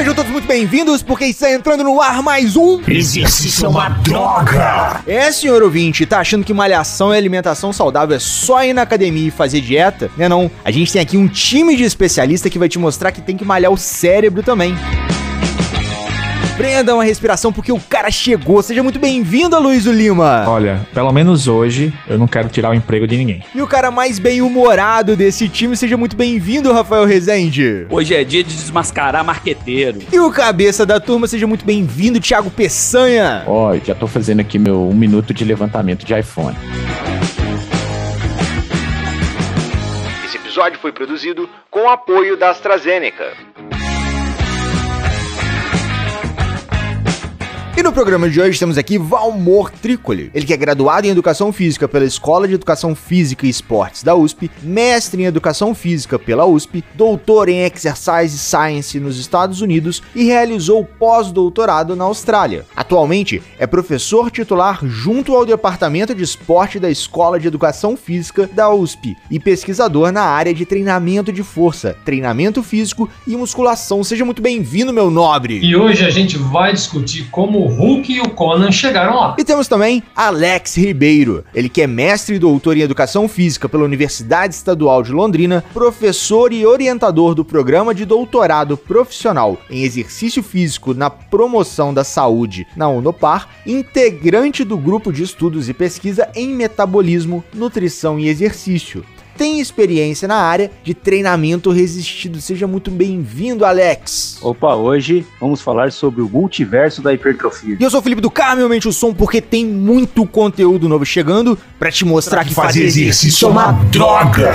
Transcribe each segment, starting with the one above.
Sejam todos muito bem-vindos, porque está entrando no ar mais um. Exercício é uma droga! É, senhor ouvinte, tá achando que malhação e alimentação saudável é só ir na academia e fazer dieta? Não é não. A gente tem aqui um time de especialista que vai te mostrar que tem que malhar o cérebro também. Prenda uma respiração porque o cara chegou. Seja muito bem-vindo, Luiz Lima. Olha, pelo menos hoje eu não quero tirar o emprego de ninguém. E o cara mais bem-humorado desse time, seja muito bem-vindo, Rafael Rezende. Hoje é dia de desmascarar marqueteiro. E o cabeça da turma, seja muito bem-vindo, Thiago Peçanha. Ó, já tô fazendo aqui meu um minuto de levantamento de iPhone. Esse episódio foi produzido com o apoio da AstraZeneca. E no programa de hoje temos aqui Valmor Tricoli. Ele que é graduado em Educação Física pela Escola de Educação Física e Esportes da USP, mestre em Educação Física pela USP, doutor em Exercise Science nos Estados Unidos e realizou pós-doutorado na Austrália. Atualmente é professor titular junto ao Departamento de Esporte da Escola de Educação Física da USP e pesquisador na área de treinamento de força, treinamento físico e musculação. Seja muito bem-vindo, meu nobre! E hoje a gente vai discutir como Hulk e o Conan chegaram lá. E temos também Alex Ribeiro, ele que é mestre e doutor em Educação Física pela Universidade Estadual de Londrina, professor e orientador do programa de doutorado profissional em exercício físico na promoção da saúde na Unopar, integrante do grupo de estudos e pesquisa em metabolismo, nutrição e exercício tem experiência na área de treinamento resistido. Seja muito bem-vindo, Alex. Opa, hoje vamos falar sobre o multiverso da hipertrofia. E eu sou o Felipe do Carmo, aumente o som, porque tem muito conteúdo novo chegando para te mostrar que, que fazer exercício é uma droga.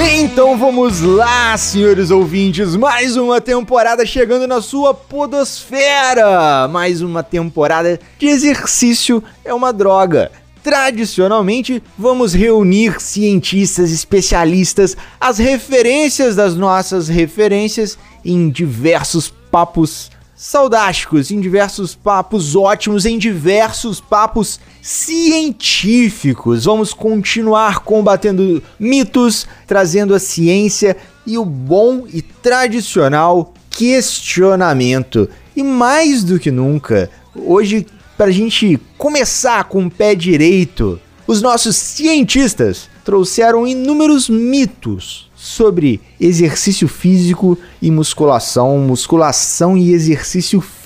Então vamos lá, senhores ouvintes, mais uma temporada chegando na sua podosfera. Mais uma temporada de exercício é uma droga. Tradicionalmente, vamos reunir cientistas, especialistas, as referências das nossas referências em diversos papos saudásticos, em diversos papos ótimos, em diversos papos científicos. Vamos continuar combatendo mitos, trazendo a ciência e o bom e tradicional questionamento. E mais do que nunca, hoje, para a gente começar com o pé direito, os nossos cientistas trouxeram inúmeros mitos sobre exercício físico e musculação, musculação e exercício físico.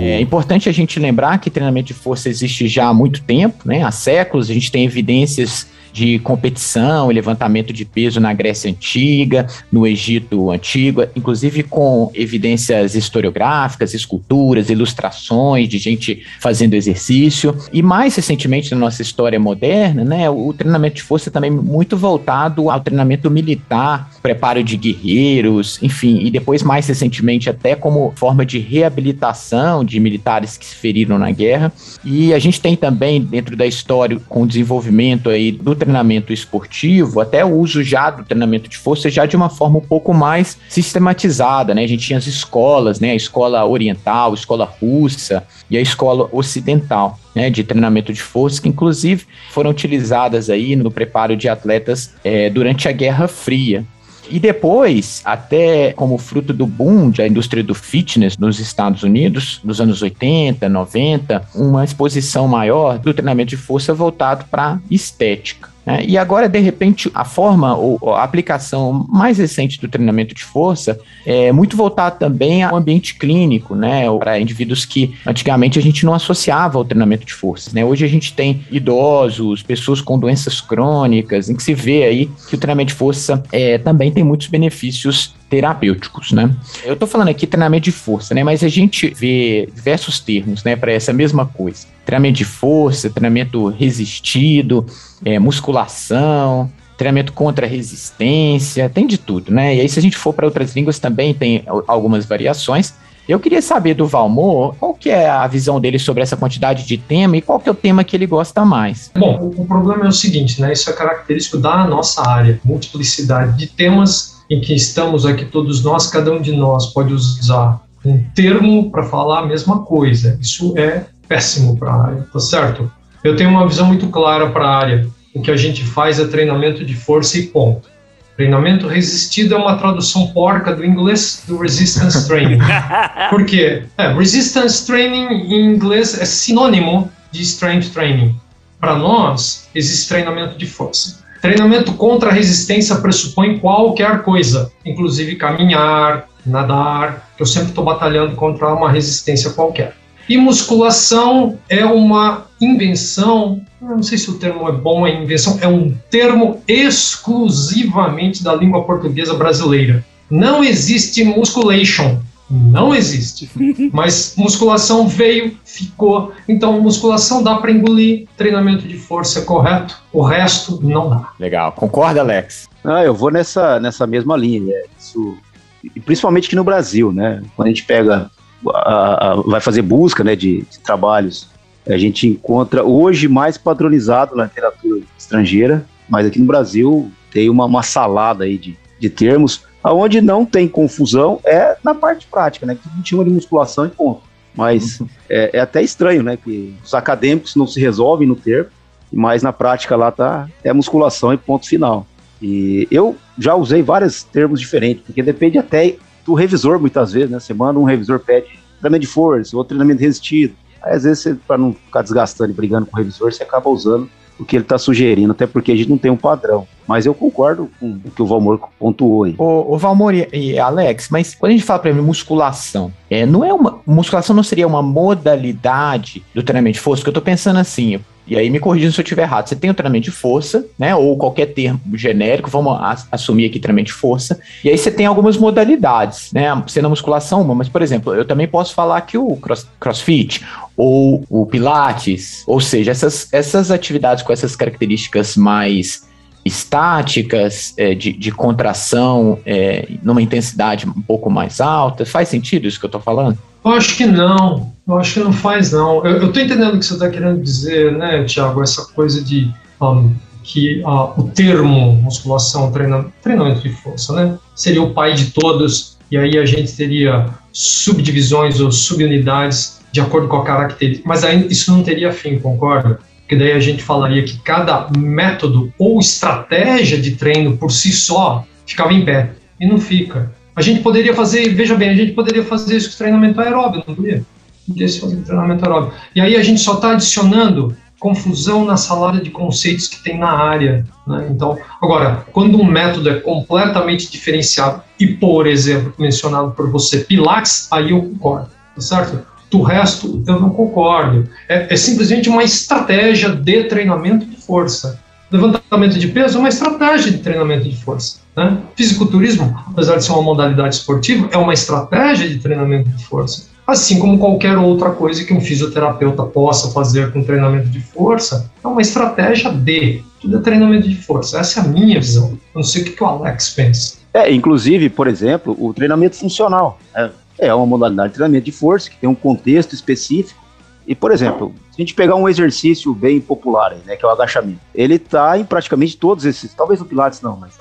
É importante a gente lembrar que treinamento de força existe já há muito tempo, né? Há séculos, a gente tem evidências de competição e levantamento de peso na Grécia Antiga, no Egito Antigo, inclusive com evidências historiográficas, esculturas, ilustrações de gente fazendo exercício. E mais recentemente na nossa história moderna, né, o treinamento de força também muito voltado ao treinamento militar, preparo de guerreiros, enfim, e depois mais recentemente até como forma de reabilitação de militares que se feriram na guerra. E a gente tem também dentro da história com o desenvolvimento aí do treinamento esportivo, até o uso já do treinamento de força já de uma forma um pouco mais sistematizada, né? A gente tinha as escolas, né? A escola oriental, a escola russa e a escola ocidental. Né, de treinamento de força, que inclusive foram utilizadas aí no preparo de atletas é, durante a Guerra Fria. E depois, até como fruto do boom da indústria do fitness nos Estados Unidos, nos anos 80, 90, uma exposição maior do treinamento de força voltado para estética. Né? E agora, de repente, a forma ou a aplicação mais recente do treinamento de força é muito voltada também ao ambiente clínico, né? Para indivíduos que antigamente a gente não associava ao treinamento de força. Né? Hoje a gente tem idosos, pessoas com doenças crônicas, em que se vê aí que o treinamento de força é, também tem muitos benefícios terapêuticos, né? Eu tô falando aqui treinamento de força, né? Mas a gente vê diversos termos, né, para essa mesma coisa. Treinamento de força, treinamento resistido, é, musculação, treinamento contra resistência, tem de tudo, né? E aí, se a gente for para outras línguas, também tem algumas variações. Eu queria saber do Valmor qual que é a visão dele sobre essa quantidade de tema e qual que é o tema que ele gosta mais. Bom, o problema é o seguinte, né? Isso é característico da nossa área, multiplicidade de temas em que estamos aqui todos nós, cada um de nós pode usar um termo para falar a mesma coisa. Isso é péssimo para a área, tá certo? Eu tenho uma visão muito clara para a área. O que a gente faz é treinamento de força e ponto. Treinamento resistido é uma tradução porca do inglês do resistance training. Por quê? É, resistance training em inglês é sinônimo de strength training. Para nós, existe treinamento de força. Treinamento contra a resistência pressupõe qualquer coisa, inclusive caminhar, nadar, que eu sempre estou batalhando contra uma resistência qualquer. E musculação é uma invenção, não sei se o termo é bom, é invenção, é um termo exclusivamente da língua portuguesa brasileira. Não existe musculation, não existe. Mas musculação veio, ficou. Então, musculação dá para engolir, treinamento de força é correto, o resto não dá. Legal. Concorda, Alex? Ah, eu vou nessa, nessa mesma linha. É isso, e principalmente aqui no Brasil, né? Quando a gente pega, a, a, vai fazer busca né, de, de trabalhos, a gente encontra hoje mais padronizado na literatura estrangeira, mas aqui no Brasil tem uma, uma salada aí de, de termos. Aonde não tem confusão é na parte prática, né? Que a gente chama de musculação e ponto. Mas é, é até estranho, né? Que os acadêmicos não se resolvem no termo, mas na prática lá tá é musculação e ponto final. E eu já usei vários termos diferentes, porque depende até do revisor muitas vezes, né? Você manda um revisor pede treinamento de força, outro treinamento resistido. Aí às vezes, para não ficar desgastando e brigando com o revisor, você acaba usando o que ele está sugerindo, até porque a gente não tem um padrão. Mas eu concordo com o que o Valmor pontuou aí. O, Valmor e, e, Alex, mas quando a gente fala, por exemplo, musculação, é, não é uma. Musculação não seria uma modalidade do treinamento de força? Que eu estou pensando assim, e aí me corrigindo se eu estiver errado. Você tem o treinamento de força, né? Ou qualquer termo genérico, vamos assumir aqui treinamento de força. E aí você tem algumas modalidades, né? Sendo a musculação uma, mas, por exemplo, eu também posso falar que o cross, crossfit ou o pilates, ou seja, essas, essas atividades com essas características mais estáticas, é, de, de, contração é, numa intensidade um pouco mais alta. Faz sentido isso que eu estou falando? Eu acho que não. Eu acho que não faz, não. Eu estou entendendo o que você está querendo dizer, né, Tiago? Essa coisa de um, que uh, o termo musculação, treinamento, treinamento de força, né, seria o pai de todos, e aí a gente teria subdivisões ou subunidades de acordo com a característica. Mas aí isso não teria fim, concorda? Porque daí a gente falaria que cada método ou estratégia de treino por si só ficava em pé. E não fica. A gente poderia fazer, veja bem, a gente poderia fazer isso com treinamento aeróbio, não poderia? Poderia fazer treinamento aeróbio. E aí a gente só está adicionando confusão na salada de conceitos que tem na área. Né? Então, agora, quando um método é completamente diferenciado e, por exemplo, mencionado por você, Pilates, aí eu concordo, tá certo? Do resto, eu não concordo. É, é simplesmente uma estratégia de treinamento de força. Levantamento de peso é uma estratégia de treinamento de força. Né? Fisiculturismo, apesar de ser uma modalidade esportiva, é uma estratégia de treinamento de força. Assim como qualquer outra coisa que um fisioterapeuta possa fazer com treinamento de força, é uma estratégia de. Tudo é treinamento de força. Essa é a minha visão. Eu não sei o que o Alex pensa. É, inclusive, por exemplo, o treinamento funcional. É, é uma modalidade de treinamento de força que tem um contexto específico. E, por exemplo, a gente pegar um exercício bem popular, aí, né, que é o agachamento, ele está em praticamente todos esses, talvez no Pilates não, mas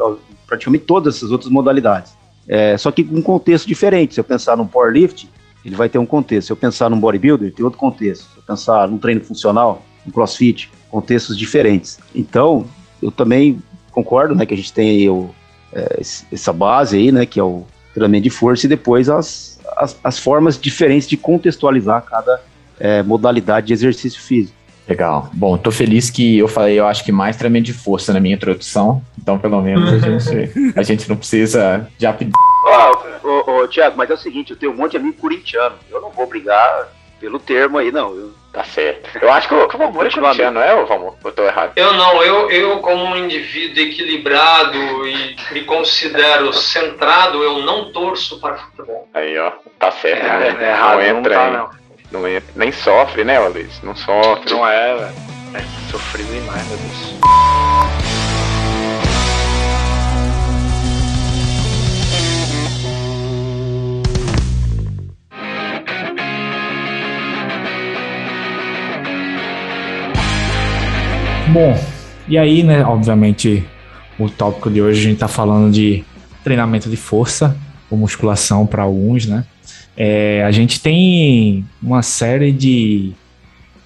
praticamente todas essas outras modalidades. É, só que com um contexto diferente. Se eu pensar num powerlift, ele vai ter um contexto. Se eu pensar num bodybuilder, tem outro contexto. Se eu pensar num treino funcional, um crossfit, contextos diferentes. Então, eu também concordo, né, que a gente tem o, é, essa base aí, né, que é o treinamento de força e depois as, as, as formas diferentes de contextualizar cada é, modalidade de exercício físico. Legal. Bom, tô feliz que eu falei, eu acho que mais treinamento de força na minha introdução. Então, pelo menos, a gente, a gente não precisa já pedir. Ô, ô, ô, Tiago, mas é o seguinte, eu tenho um monte de amigo corintiano. Eu não vou brigar pelo termo aí, não. Eu... Tá certo. Eu acho que o, que o Valmor é corintiano, não é, Valmor? Eu tô errado. Eu não, eu, eu como um indivíduo equilibrado e me considero centrado, eu não torço para futebol. Aí, ó, tá certo, é, né? É, errado, não entra não tá, não. Não é, nem sofre, né, Luiz? Não sofre. Não é, velho. É sofrido demais, meu Deus. Bom, e aí, né, obviamente, o tópico de hoje a gente tá falando de treinamento de força ou musculação para alguns, né? É, a gente tem uma série de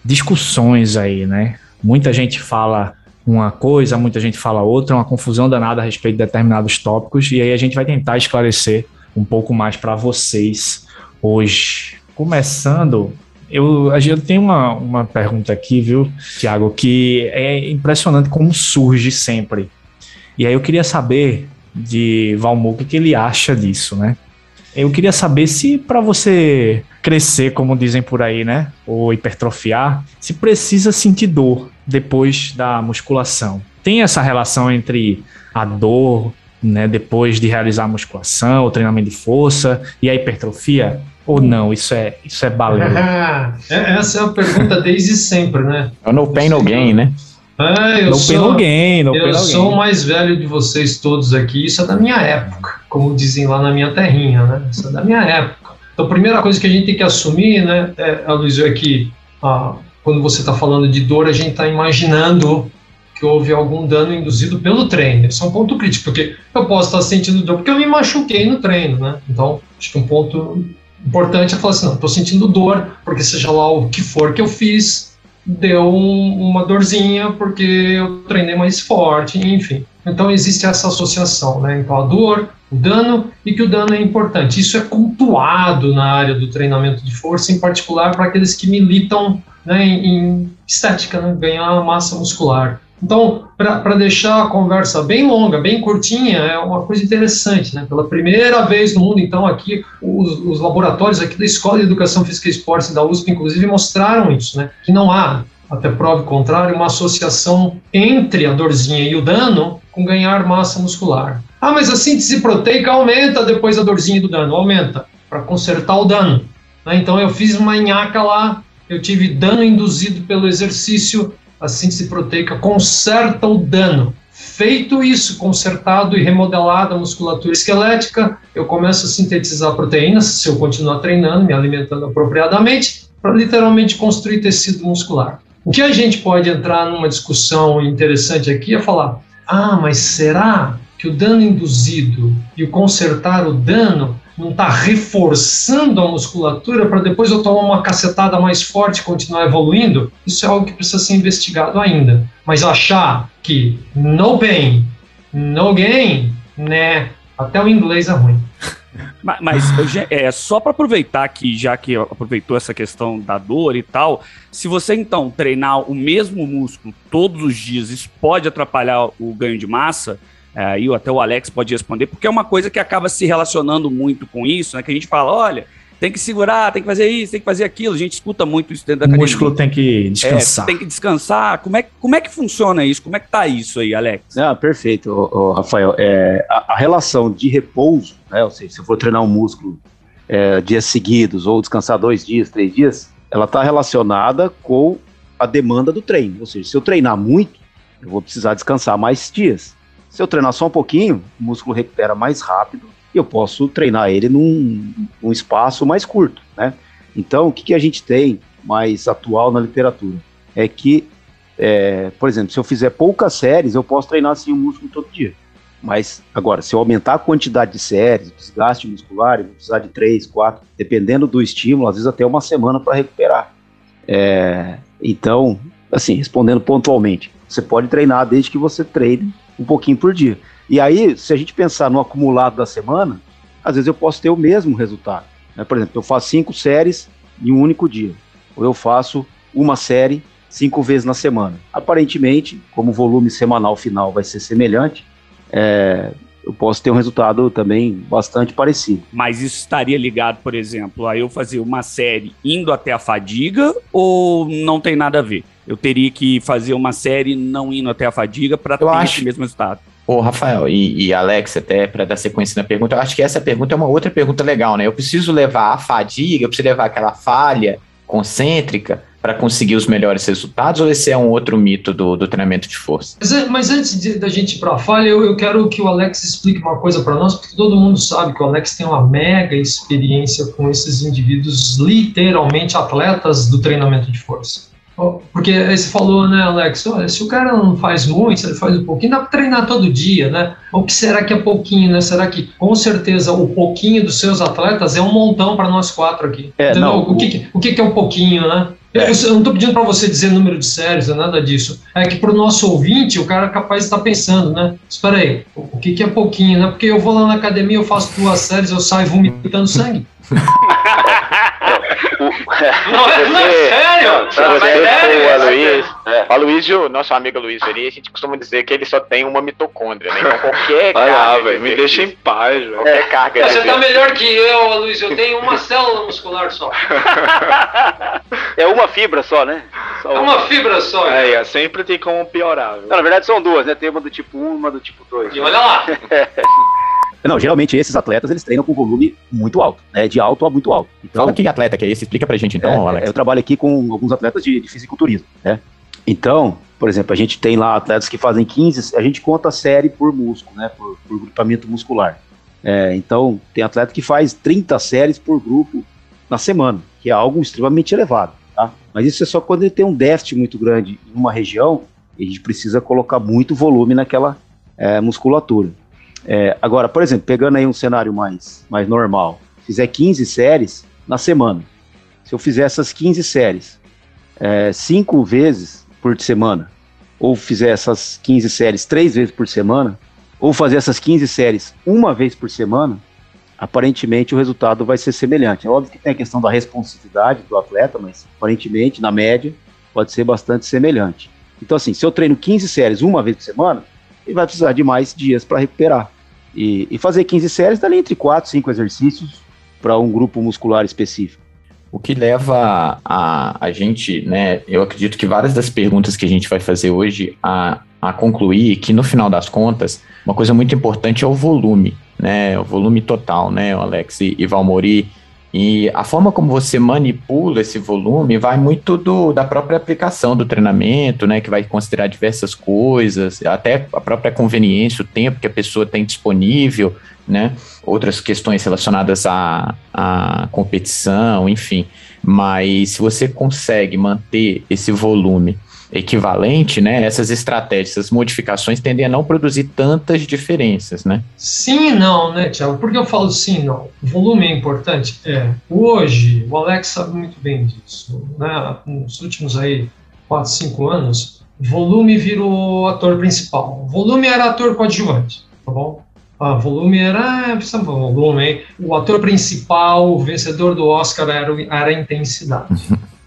discussões aí, né? Muita gente fala uma coisa, muita gente fala outra, uma confusão danada a respeito de determinados tópicos, e aí a gente vai tentar esclarecer um pouco mais para vocês hoje. Começando, eu, eu tenho uma, uma pergunta aqui, viu, Tiago, que é impressionante como surge sempre. E aí eu queria saber de Valmor o que, que ele acha disso, né? Eu queria saber se para você crescer, como dizem por aí, né, ou hipertrofiar, se precisa sentir dor depois da musculação. Tem essa relação entre a dor, né, depois de realizar a musculação, o treinamento de força e a hipertrofia? Ou não? Isso é, isso é balela. É, essa é a pergunta desde sempre, né? É no pain, no gain, né? É, eu no sou, pain, no gain, no eu pain, no sou o gain. mais velho de vocês todos aqui, isso é da minha época, como dizem lá na minha terrinha, né? Isso é da minha época. Então, a primeira coisa que a gente tem que assumir, né, é, Aloysio, é que ah, quando você está falando de dor, a gente está imaginando que houve algum dano induzido pelo treino. Isso é um ponto crítico, porque eu posso estar sentindo dor porque eu me machuquei no treino, né? Então, acho que um ponto importante é falar assim, não, estou sentindo dor, porque seja lá o que for que eu fiz, deu um- uma dorzinha porque eu treinei mais forte, enfim. Então existe essa associação, né? Então a dor, o dano e que o dano é importante. Isso é cultuado na área do treinamento de força, em particular para aqueles que militam né, em, estética, né? ganhar massa muscular. Então, para deixar a conversa bem longa, bem curtinha, é uma coisa interessante, né? Pela primeira vez no mundo, então, aqui, os, os laboratórios aqui da Escola de Educação Física e Esportes da USP, inclusive, mostraram isso, né? Que não há, até prova contrário, uma associação entre a dorzinha e o dano com ganhar massa muscular. Ah, mas a síntese proteica aumenta depois da dorzinha do dano, aumenta, para consertar o dano. né? Então, eu fiz uma nhaca lá, eu tive dano induzido pelo exercício, a síntese proteica conserta o dano. Feito isso, consertado e remodelada a musculatura esquelética, eu começo a sintetizar proteínas, se eu continuar treinando, me alimentando apropriadamente, para literalmente construir tecido muscular. O que a gente pode entrar numa discussão interessante aqui é falar: ah, mas será que o dano induzido e o consertar o dano não está reforçando a musculatura para depois eu tomar uma cacetada mais forte e continuar evoluindo? Isso é algo que precisa ser investigado ainda. Mas achar que no pain, no gain, né? Até o inglês é ruim. Ma- Mas, Eugê- é, só para aproveitar que, já que aproveitou essa questão da dor e tal, se você então treinar o mesmo músculo todos os dias, isso pode atrapalhar o ganho de massa? É, Aí até o Alex pode responder, porque é uma coisa que acaba se relacionando muito com isso, né? Que a gente fala, olha, tem que segurar, tem que fazer isso, tem que fazer aquilo. A gente escuta muito isso dentro da O academia. músculo tem que É, descansar. tem que descansar. Como é, como é que funciona isso? Como é que tá isso aí, Alex? Ah, perfeito, ô, ô, Rafael. É, a, a relação de repouso, né, ou seja, se eu for treinar um músculo é, dias seguidos ou descansar dois dias, três dias, ela está relacionada com a demanda do treino. Ou seja, se eu treinar muito, eu vou precisar descansar mais dias. Se eu treinar só um pouquinho, o músculo recupera mais rápido e eu posso treinar ele num, num espaço mais curto, né? Então, o que, que a gente tem mais atual na literatura? É que é, por exemplo, se eu fizer poucas séries, eu posso treinar assim o músculo todo dia. Mas agora, se eu aumentar a quantidade de séries, desgaste muscular, eu vou precisar de três, quatro, dependendo do estímulo, às vezes até uma semana para recuperar. É, então, assim, respondendo pontualmente, você pode treinar desde que você treine um pouquinho por dia. E aí, se a gente pensar no acumulado da semana, às vezes eu posso ter o mesmo resultado. né? Por exemplo, eu faço cinco séries em um único dia. Ou eu faço uma série cinco vezes na semana. Aparentemente, como o volume semanal final vai ser semelhante, é, eu posso ter um resultado também bastante parecido. Mas isso estaria ligado, por exemplo, a eu fazer uma série indo até a fadiga ou não tem nada a ver? Eu teria que fazer uma série não indo até a fadiga para ter acho- esse mesmo resultado. Ô, Rafael e, e Alex, até para dar sequência na pergunta, eu acho que essa pergunta é uma outra pergunta legal, né? Eu preciso levar a fadiga, eu preciso levar aquela falha concêntrica para conseguir os melhores resultados, ou esse é um outro mito do, do treinamento de força? Mas, é- mas antes de- da gente ir para a falha, eu, eu quero que o Alex explique uma coisa para nós, porque todo mundo sabe que o Alex tem uma mega experiência com esses indivíduos, literalmente atletas do treinamento de força. Porque aí você falou, né, Alex? Olha, se o cara não faz muito, se ele faz um pouquinho, dá para treinar todo dia, né? O que será que é pouquinho, né? Será que, com certeza, o pouquinho dos seus atletas é um montão para nós quatro aqui? É, não, o, que, o que, é um pouquinho, né? Eu, eu não estou pedindo para você dizer número de séries, é nada disso. É que para o nosso ouvinte, o cara é capaz de estar pensando, né? Espera aí, o que, que é pouquinho, né? Porque eu vou lá na academia, eu faço duas séries, eu saio vomitando sangue. Não é, não, é sério? Se Não, você mas é sério, for o essa Aloysio, É. o Aloysio, nosso amigo Aloysio ali, a gente costuma dizer que ele só tem uma mitocôndria, né? Então qualquer Vai lá, carga velho, me deixa em paz, velho. Qualquer carga Você tá melhor que eu, Luiz. Eu tenho uma célula muscular só. É uma fibra só, né? Só É uma fibra só. É, é, sempre tem como piorar? Não, na verdade são duas, né? Tem uma do tipo 1 e uma do tipo 2. E olha lá. Não, geralmente esses atletas eles treinam com volume muito alto, né? De alto a muito alto. Então, Fala que atleta que é esse, explica pra gente então, É, Alex. Eu trabalho aqui com alguns atletas de, de fisiculturismo, né? Então, por exemplo, a gente tem lá atletas que fazem 15, a gente conta a série por músculo, né? Por, por grupamento muscular. É, então, tem atleta que faz 30 séries por grupo na semana, que é algo extremamente elevado, tá? Mas isso é só quando ele tem um déficit muito grande em uma região e a gente precisa colocar muito volume naquela é, musculatura. É, agora, por exemplo, pegando aí um cenário mais, mais normal, fizer 15 séries na semana. Se eu fizer essas 15 séries é, cinco vezes por semana, ou fizer essas 15 séries três vezes por semana, ou fazer essas 15 séries uma vez por semana, aparentemente o resultado vai ser semelhante. É óbvio que tem a questão da responsividade do atleta, mas aparentemente, na média, pode ser bastante semelhante. Então, assim, se eu treino 15 séries uma vez por semana, ele vai precisar de mais dias para recuperar. E, e fazer 15 séries dá ali entre 4 e 5 exercícios para um grupo muscular específico. O que leva a, a gente, né? Eu acredito que várias das perguntas que a gente vai fazer hoje a, a concluir que no final das contas, uma coisa muito importante é o volume, né? O volume total, né, Alex e, e Valmori. E a forma como você manipula esse volume vai muito do, da própria aplicação do treinamento, né? Que vai considerar diversas coisas, até a própria conveniência, o tempo que a pessoa tem disponível, né? Outras questões relacionadas à, à competição, enfim. Mas se você consegue manter esse volume equivalente, né? Essas estratégias, essas modificações tendem a não produzir tantas diferenças, né? Sim e não, né, Tiago? Por que eu falo sim e não? O volume é importante? É. Hoje, o Alex sabe muito bem disso. Né? Nos últimos aí 4, 5 anos, volume virou ator principal. Volume era ator coadjuvante, tá bom? Ah, volume era, precisa volume, hein? O ator principal, o vencedor do Oscar era, era a intensidade.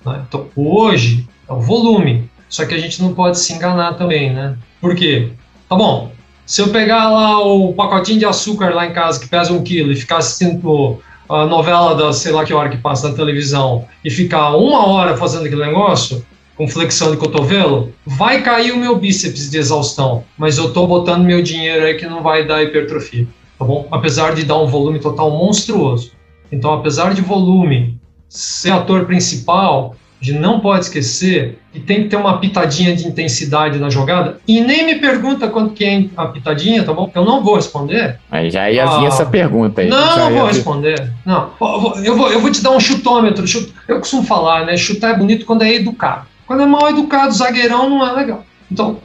né? Então, hoje é o volume. Só que a gente não pode se enganar também, né? Por quê? Tá bom, se eu pegar lá o pacotinho de açúcar lá em casa que pesa um quilo e ficar assistindo a novela da sei lá que hora que passa na televisão e ficar uma hora fazendo aquele negócio com flexão de cotovelo, vai cair o meu bíceps de exaustão, mas eu tô botando meu dinheiro aí que não vai dar hipertrofia, tá bom? Apesar de dar um volume total monstruoso. Então, apesar de volume ser ator principal, a gente não pode esquecer que tem que ter uma pitadinha de intensidade na jogada. E nem me pergunta quanto que é a pitadinha, tá bom? Eu não vou responder. Aí já ia vir Ah. essa pergunta aí. Não, não vou vir. responder. Não, eu vou, eu vou, te dar um chutômetro. Chut- Eu costumo falar, né? Chutar é bonito quando é educado. Quando é mal educado, zagueirão não é legal. Então,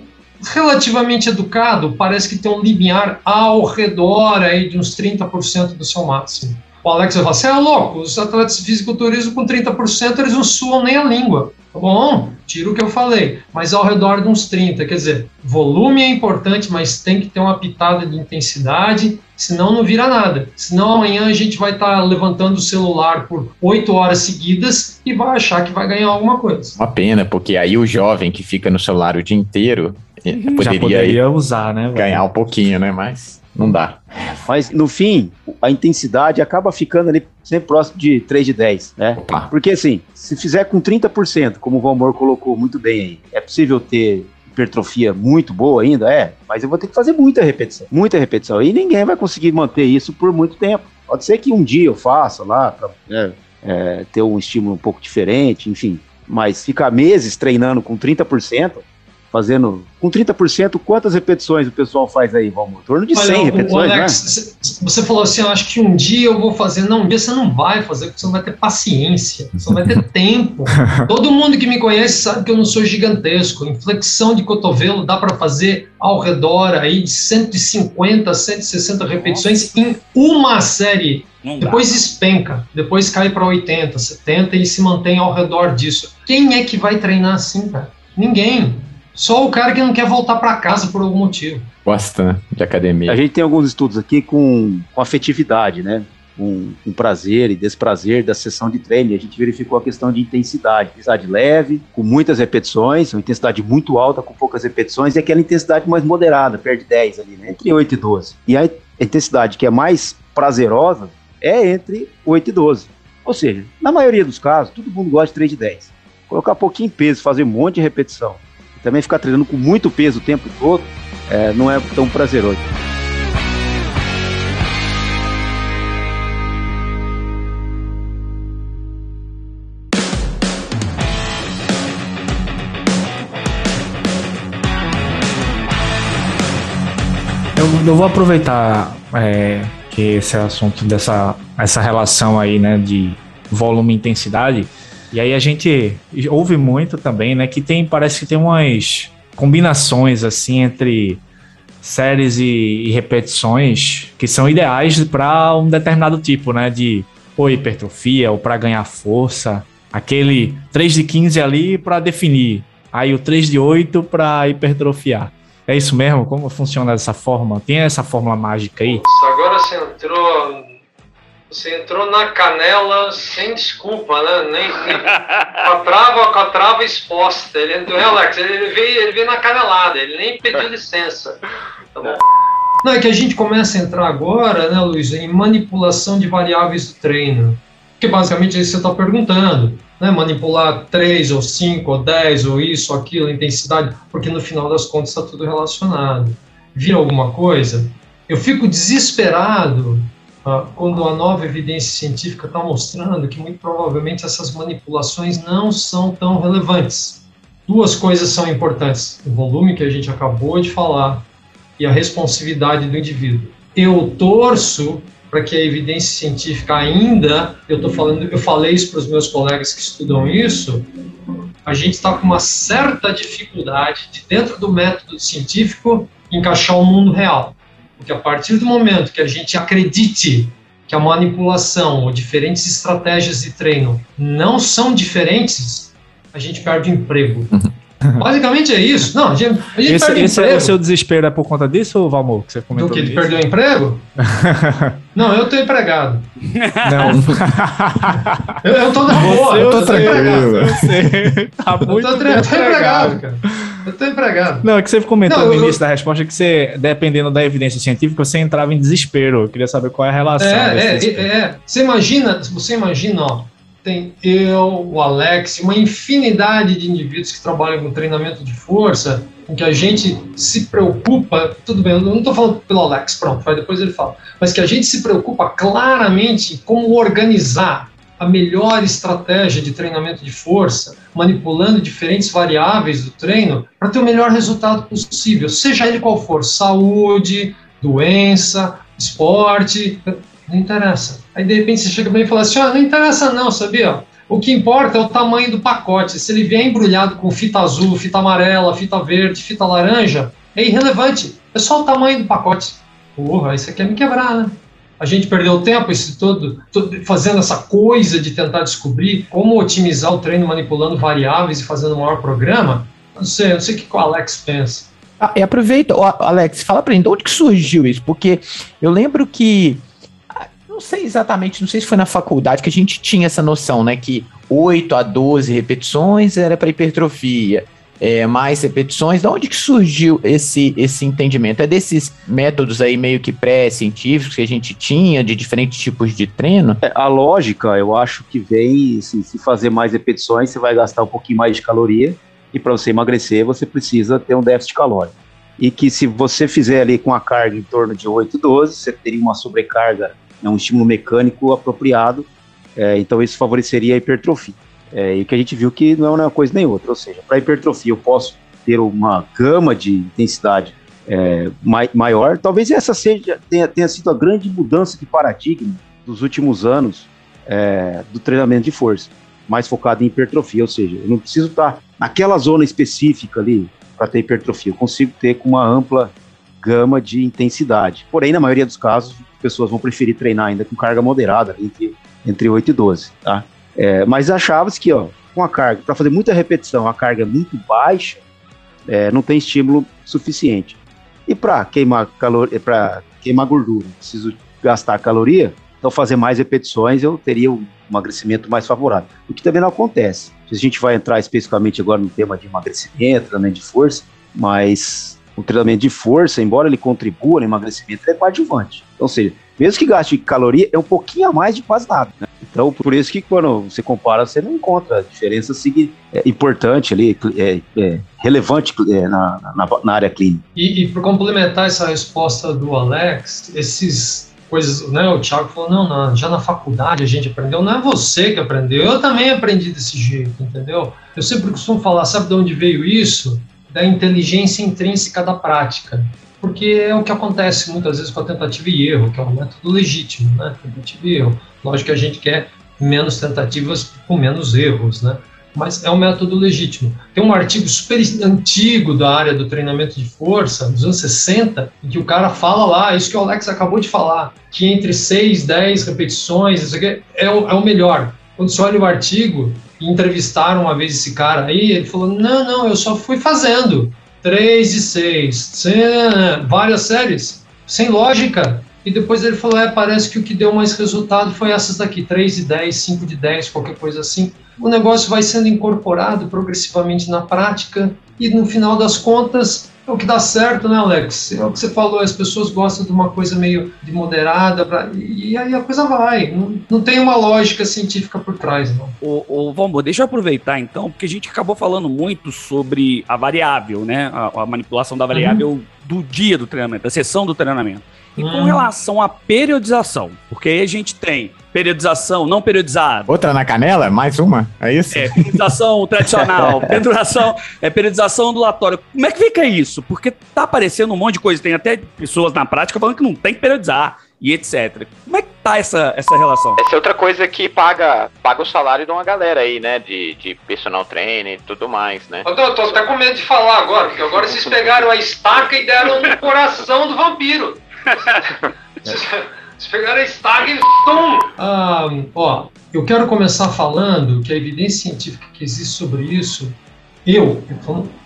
relativamente educado, parece que tem um limiar ao redor aí de uns 30% do seu máximo. O Alex vai falar, você é louco, os atletas de fisiculturismo com 30% eles não suam nem a língua. Tá bom, tira o que eu falei, mas ao redor de uns 30, quer dizer, volume é importante, mas tem que ter uma pitada de intensidade, senão não vira nada. Senão amanhã a gente vai estar levantando o celular por 8 horas seguidas e vai achar que vai ganhar alguma coisa. Uma pena, porque aí o jovem que fica no celular o dia inteiro eh, Já poderia, poderia usar, né? ganhar um pouquinho, né? Mas não dá. Mas no fim, a intensidade acaba ficando ali sempre próximo de 3 de 10, né? Opa. Porque assim, se fizer com 30%, como o Valmor colocou muito bem aí, é possível ter hipertrofia muito boa ainda? É, mas eu vou ter que fazer muita repetição, muita repetição. E ninguém vai conseguir manter isso por muito tempo. Pode ser que um dia eu faça lá, pra né, é, ter um estímulo um pouco diferente, enfim. Mas ficar meses treinando com 30%, fazendo com 30%, quantas repetições o pessoal faz aí, Valmor? Em torno de 100 Olha, repetições, Alex, né? você falou assim, eu acho que um dia eu vou fazer. Não, um dia você não vai fazer, porque você não vai ter paciência, você não vai ter tempo. Todo mundo que me conhece sabe que eu não sou gigantesco. Inflexão de cotovelo dá para fazer ao redor aí de 150, 160 repetições em uma série. Depois despenca, depois cai para 80, 70 e se mantém ao redor disso. Quem é que vai treinar assim, cara? Ninguém. Só o cara que não quer voltar para casa por algum motivo. Gosta né, de academia. A gente tem alguns estudos aqui com, com afetividade, né? Com, com prazer e desprazer da sessão de treino. A gente verificou a questão de intensidade. Intensidade leve, com muitas repetições, uma intensidade muito alta, com poucas repetições, e aquela intensidade mais moderada, perto de 10 ali, né? Entre 8 e 12. E a intensidade que é mais prazerosa é entre 8 e 12. Ou seja, na maioria dos casos, todo mundo gosta de 3 de 10. Colocar pouquinho peso, fazer um monte de repetição, também ficar treinando com muito peso o tempo todo, é, não é tão prazeroso. Eu, eu vou aproveitar é, que esse assunto dessa essa relação aí, né, de volume e intensidade. E aí a gente ouve muito também, né, que tem parece que tem umas combinações assim entre séries e, e repetições que são ideais para um determinado tipo, né, de ou hipertrofia ou para ganhar força. Aquele 3 de 15 ali para definir, aí o 3 de 8 para hipertrofiar. É isso mesmo? Como funciona dessa forma? Tem essa fórmula mágica aí? Agora você entrou. Você entrou na canela sem desculpa, né? Nem, nem com, a trava, com a trava exposta. Ele entrou, Alex? Ele veio, ele veio na canelada, ele nem pediu licença. Tá bom. Não, é que a gente começa a entrar agora, né, Luiz, em manipulação de variáveis do treino. Que basicamente é isso que você está perguntando. Né, manipular 3 ou 5 ou 10 ou isso, aquilo, intensidade, porque no final das contas está tudo relacionado. Vira alguma coisa? Eu fico desesperado quando a nova evidência científica está mostrando que muito provavelmente essas manipulações não são tão relevantes. Duas coisas são importantes: o volume que a gente acabou de falar e a responsividade do indivíduo. Eu torço para que a evidência científica ainda, eu estou falando, eu falei isso para os meus colegas que estudam isso, a gente está com uma certa dificuldade de dentro do método científico encaixar o mundo real, porque a partir do momento que a gente acredite que a manipulação ou diferentes estratégias de treino não são diferentes, a gente perde o emprego. Basicamente é isso. Não, a gente, a gente Esse, perde esse é emprego. o seu desespero é por conta disso, Valmor? Que você Do comentou que ele perdeu o emprego? Não, eu tô empregado. Não. Eu, eu tô na boa, Você, eu tô eu empregado. eu sei. Tá Eu muito tô, eu tô empregado, cara. Eu tô empregado. Não, é que você comentou Não, no eu- início da resposta que você, dependendo da evidência científica, você entrava em desespero. Eu queria saber qual é a relação. É, é, é, é. Você imagina, você imagina, ó, tem eu, o Alex, uma infinidade de indivíduos que trabalham com treinamento de força, em que a gente se preocupa, tudo bem, eu não estou falando pelo Alex, pronto, vai depois ele fala, mas que a gente se preocupa claramente como organizar a melhor estratégia de treinamento de força, manipulando diferentes variáveis do treino para ter o melhor resultado possível, seja ele qual for, saúde, doença, esporte, não interessa. Aí de repente você chega bem e fala assim: ah, não interessa não, sabia? O que importa é o tamanho do pacote. Se ele vier embrulhado com fita azul, fita amarela, fita verde, fita laranja, é irrelevante. É só o tamanho do pacote. Porra, isso quer me quebrar, né? A gente perdeu tempo esse todo, todo fazendo essa coisa de tentar descobrir como otimizar o treino manipulando variáveis e fazendo um maior programa. Não sei, não sei o que o Alex pensa. Ah, e aproveita, Alex, fala pra gente, de onde que surgiu isso? Porque eu lembro que, ah, não sei exatamente, não sei se foi na faculdade que a gente tinha essa noção, né, que 8 a 12 repetições era para hipertrofia, é, mais repetições, de onde que surgiu esse, esse entendimento? É desses métodos aí meio que pré-científicos que a gente tinha, de diferentes tipos de treino? É, a lógica, eu acho que vem, assim, se fazer mais repetições, você vai gastar um pouquinho mais de caloria, e para você emagrecer, você precisa ter um déficit calórico. E que se você fizer ali com a carga em torno de 8, 12, você teria uma sobrecarga, né, um estímulo mecânico apropriado, é, então isso favoreceria a hipertrofia. É, e que a gente viu que não é uma coisa nem outra, ou seja, para hipertrofia eu posso ter uma gama de intensidade é, mai- maior, talvez essa seja, tenha, tenha sido a grande mudança de paradigma dos últimos anos é, do treinamento de força, mais focado em hipertrofia, ou seja, eu não preciso estar naquela zona específica ali para ter hipertrofia, eu consigo ter com uma ampla gama de intensidade. Porém, na maioria dos casos, as pessoas vão preferir treinar ainda com carga moderada, entre, entre 8 e 12, tá? É, mas achava-se que, ó, com a carga, para fazer muita repetição, a carga é muito baixa, é, não tem estímulo suficiente. E para queimar calor, para queimar gordura, preciso gastar caloria, então fazer mais repetições eu teria um emagrecimento mais favorável. O que também não acontece. A gente vai entrar especificamente agora no tema de emagrecimento, treinamento de força, mas o treinamento de força, embora ele contribua no emagrecimento, é coadjuvante. Então, ou seja, mesmo que gaste caloria, é um pouquinho a mais de quase nada. Né? Então, por isso que quando você compara, você não encontra diferença é, importante ali, é, é, relevante é, na, na, na, área clínica. E, e para complementar essa resposta do Alex, esses coisas, né? O Thiago falou, não, não, já na faculdade a gente aprendeu, não é você que aprendeu, eu também aprendi desse jeito, entendeu? Eu sempre costumo falar, sabe de onde veio isso? Da inteligência intrínseca da prática. Porque é o que acontece muitas vezes com a tentativa e erro, que é um método legítimo, né? Tentativa e erro. Lógico que a gente quer menos tentativas com menos erros, né? mas é um método legítimo. Tem um artigo super antigo da área do treinamento de força, dos anos 60, em que o cara fala lá, isso que o Alex acabou de falar, que entre 6, 10 repetições, isso aqui é o, é o melhor. Quando você olha o artigo, entrevistaram uma vez esse cara aí, ele falou, não, não, eu só fui fazendo. 3 de 6, várias séries, sem lógica. E depois ele falou, é, parece que o que deu mais resultado foi essas daqui, 3 de 10, 5 de 10, qualquer coisa assim. O negócio vai sendo incorporado progressivamente na prática. E no final das contas o que dá certo, né, Alex? É o que você falou, as pessoas gostam de uma coisa meio de moderada pra, e aí a coisa vai. Não, não tem uma lógica científica por trás, não. O, o Vombo, deixa eu aproveitar então, porque a gente acabou falando muito sobre a variável, né? A, a manipulação da variável uhum. do dia do treinamento, da sessão do treinamento. E com hum. relação à periodização, porque aí a gente tem periodização não periodizada. Outra na canela? Mais uma? É isso? É, periodização tradicional, periodização, é, periodização ondulatória. Como é que fica isso? Porque tá aparecendo um monte de coisa, tem até pessoas na prática falando que não tem que periodizar e etc. Como é que tá essa, essa relação? Essa é outra coisa que paga, paga o salário de uma galera aí, né? De, de personal trainer e tudo mais, né? Eu tô, eu tô até com medo de falar agora, porque agora vocês pegaram a estaca e deram no coração do vampiro. Se pegar a estaca e ah, Ó, eu quero começar falando que a evidência científica que existe sobre isso, eu,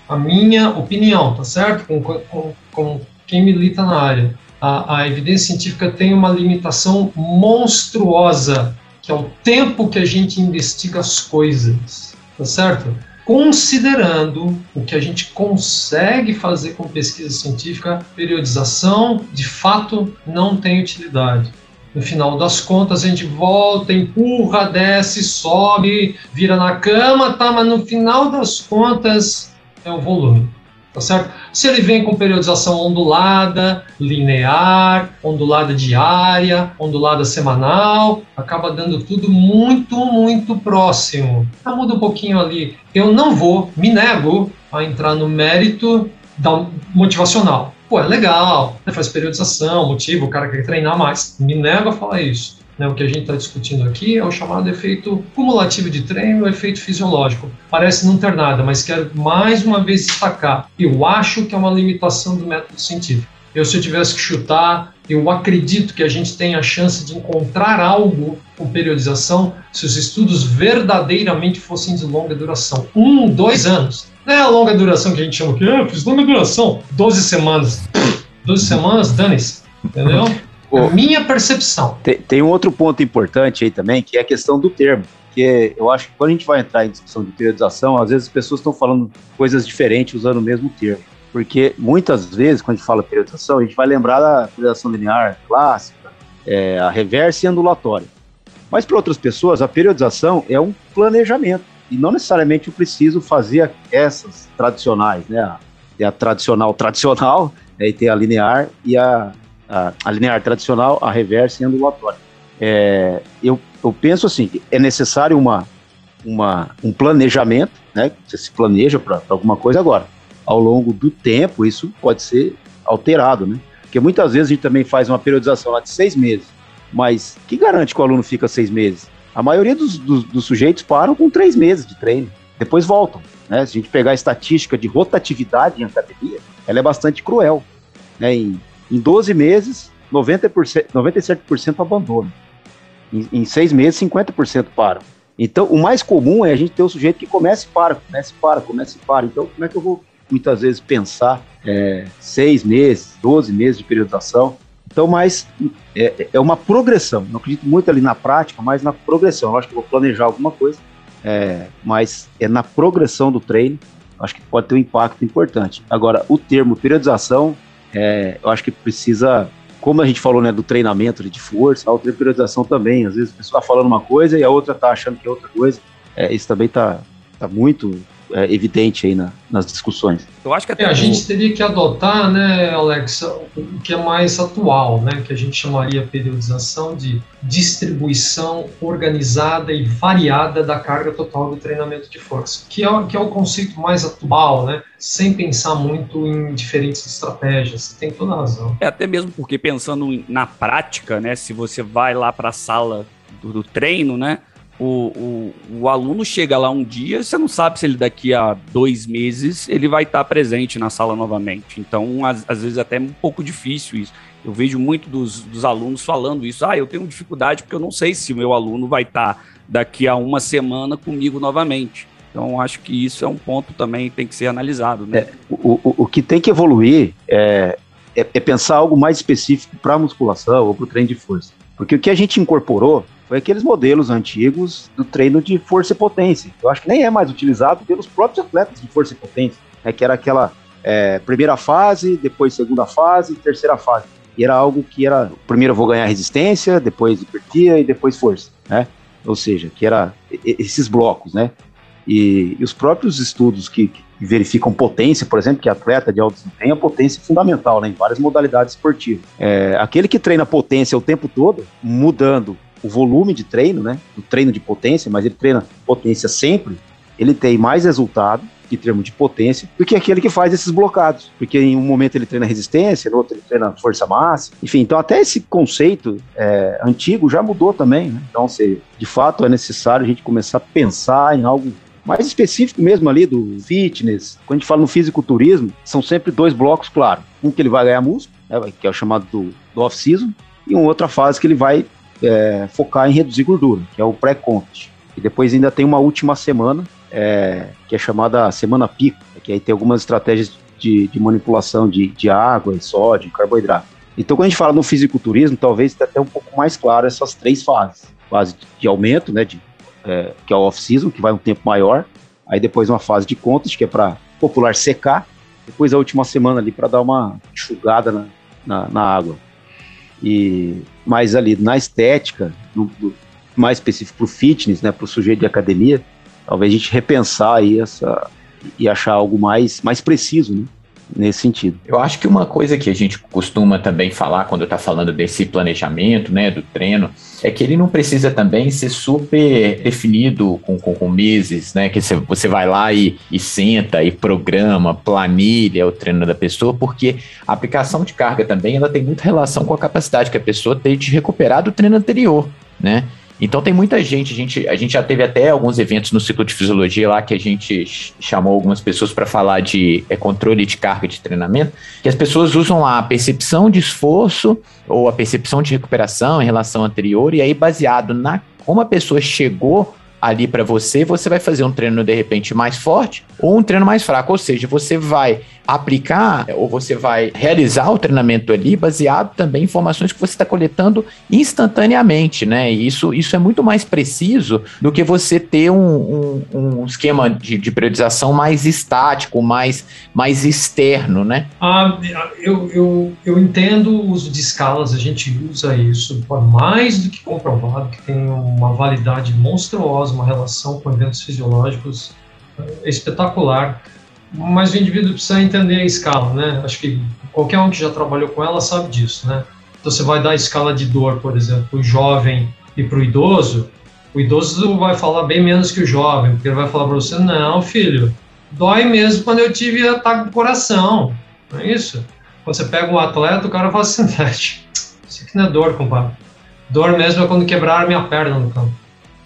a minha opinião, tá certo? Com, com, com quem milita na área. A, a evidência científica tem uma limitação monstruosa, que é o tempo que a gente investiga as coisas, tá certo? Considerando o que a gente consegue fazer com pesquisa científica, periodização de fato não tem utilidade. No final das contas, a gente volta, empurra, desce, sobe, vira na cama, tá? Mas no final das contas é o volume tá certo? Se ele vem com periodização ondulada, linear, ondulada diária, ondulada semanal, acaba dando tudo muito, muito próximo. Ah, muda um pouquinho ali. Eu não vou, me nego a entrar no mérito da motivacional. Pô, é legal, faz periodização, motiva, o cara quer treinar mais. Me nego a falar isso. Né, o que a gente está discutindo aqui é o chamado efeito cumulativo de treino, o efeito fisiológico. Parece não ter nada, mas quero mais uma vez destacar: eu acho que é uma limitação do método científico. Eu, se eu tivesse que chutar, eu acredito que a gente tem a chance de encontrar algo com periodização se os estudos verdadeiramente fossem de longa duração. Um, dois anos. Não é a longa duração que a gente chama aqui, ah, fiz longa duração. Doze semanas. Doze semanas, dane-se. Entendeu? Pô, minha percepção. Tem, tem, um outro ponto importante aí também, que é a questão do termo. Que eu acho que quando a gente vai entrar em discussão de periodização, às vezes as pessoas estão falando coisas diferentes usando o mesmo termo. Porque muitas vezes, quando a gente fala periodização, a gente vai lembrar da periodização linear clássica, é, a reversa e andulatória. Mas para outras pessoas, a periodização é um planejamento. E não necessariamente eu preciso fazer essas tradicionais, né? A, a tradicional tradicional, aí né? tem a linear e a a, a linear tradicional, a reversa e a ondulatória. É, eu, eu penso assim, é necessário uma, uma, um planejamento, né? Você se planeja para alguma coisa agora. Ao longo do tempo, isso pode ser alterado, né? Porque muitas vezes a gente também faz uma periodização lá de seis meses, mas que garante que o aluno fica seis meses? A maioria dos, dos, dos sujeitos param com três meses de treino, depois voltam. Né? Se a gente pegar a estatística de rotatividade em academia, ela é bastante cruel. né, em, em 12 meses, 90%, 97% abandonam. Em, em seis meses, 50% param. Então, o mais comum é a gente ter o sujeito que começa e para, começa e para, começa e para. Então, como é que eu vou, muitas vezes, pensar é, seis meses, 12 meses de periodização? Então, mas é, é, uma progressão. Não acredito muito ali na prática, mas na progressão. Eu acho que eu vou planejar alguma coisa, é, mas é na progressão do treino. Acho que pode ter um impacto importante. Agora, o termo periodização, é, eu acho que precisa como a gente falou, né, do treinamento de força, a outra periodização também. Às vezes a pessoa está falando uma coisa e a outra está achando que é outra coisa. É, isso também está tá muito é, evidente aí na, nas discussões. Eu acho que até é, a gente teria que adotar, né, Alexa, o que é mais atual, né, que a gente chamaria periodização de distribuição organizada e variada da carga total do treinamento de força, que é, que é o conceito mais atual, né, sem pensar muito em diferentes estratégias. Você tem toda a razão. É até mesmo porque pensando na prática, né, se você vai lá para a sala do, do treino, né, o, o, o, aluno chega lá um dia, você não sabe se ele daqui a dois meses ele vai estar presente na sala novamente. Então, às, às vezes até é um pouco difícil isso. Eu vejo muito dos, dos, alunos falando isso. Ah, eu tenho dificuldade porque eu não sei se o meu aluno vai estar daqui a uma semana comigo novamente. Então, acho que isso é um ponto também que tem que ser analisado. Né? É, o, o, o que tem que evoluir é, é, é pensar algo mais específico para a musculação ou para o treino de força. Porque o que a gente incorporou foi aqueles modelos antigos do treino de força e potência. Eu acho que nem é mais utilizado pelos próprios atletas de força e potência, né, que era aquela é, primeira fase, depois segunda fase, terceira fase. E era algo que era, primeiro eu vou ganhar resistência, depois hipertia e depois força, né? Ou seja, que era esses blocos, né? E, e os próprios estudos que, que, verificam potência, por exemplo, que atleta de alto desempenho, a potência é fundamental né, em várias modalidades esportivas. É, aquele que treina potência o tempo todo, mudando o volume de treino, né? O treino de potência, mas ele treina potência sempre, ele tem mais resultado em termos de potência do que aquele que faz esses blocados. Porque em um momento ele treina resistência, no outro ele treina força máxima. Enfim, então até esse conceito é, antigo já mudou também. Né? Então, se de fato é necessário a gente começar a pensar em algo mais específico mesmo ali do fitness. Quando a gente fala no fisiculturismo, são sempre dois blocos, claro. Um que ele vai ganhar músculo, né, que é o chamado do, do off-season, e uma outra fase que ele vai é, focar em reduzir gordura, que é o pré-contest. E depois ainda tem uma última semana, é, que é chamada semana pico, que aí tem algumas estratégias de, de manipulação de, de água, sódio, carboidrato. Então, quando a gente fala no fisiculturismo, talvez esteja até um pouco mais claro essas três fases. Fase de aumento, né, de, é, que é o off-season, que vai um tempo maior. Aí depois uma fase de contest, que é para popular secar. Depois a última semana ali para dar uma enxugada na, na, na água. E mais ali na estética, no, mais específico para o fitness, né, para o sujeito de academia, talvez a gente repensar aí essa e achar algo mais, mais preciso, né? Nesse sentido. Eu acho que uma coisa que a gente costuma também falar quando está falando desse planejamento, né, do treino, é que ele não precisa também ser super definido com, com, com meses, né, que você, vai lá e, e senta e programa, planilha o treino da pessoa, porque a aplicação de carga também ela tem muita relação com a capacidade que a pessoa tem de recuperar do treino anterior, né? Então tem muita gente, a gente, a gente já teve até alguns eventos no ciclo de fisiologia lá que a gente chamou algumas pessoas para falar de é, controle de carga de treinamento, que as pessoas usam a percepção de esforço ou a percepção de recuperação em relação anterior, e aí baseado na como a pessoa chegou ali para você, você vai fazer um treino de repente mais forte ou um treino mais fraco, ou seja, você vai aplicar ou você vai realizar o treinamento ali baseado também em informações que você está coletando instantaneamente, né? E isso, isso é muito mais preciso do que você ter um, um, um esquema de, de periodização mais estático, mais, mais externo, né? Ah, eu, eu, eu entendo o uso de escalas, a gente usa isso mais do que comprovado, que tem uma validade monstruosa, uma relação com eventos fisiológicos é espetacular mas o indivíduo precisa entender a escala, né? Acho que qualquer um que já trabalhou com ela sabe disso, né? Então você vai dar a escala de dor, por exemplo, para o jovem e para o idoso, o idoso vai falar bem menos que o jovem, porque ele vai falar para você, não, filho, dói mesmo quando eu tive ataque do coração, não é isso? Quando você pega um atleta, o cara fala assim, isso aqui não é dor, compadre. Dor mesmo é quando quebraram minha perna no campo.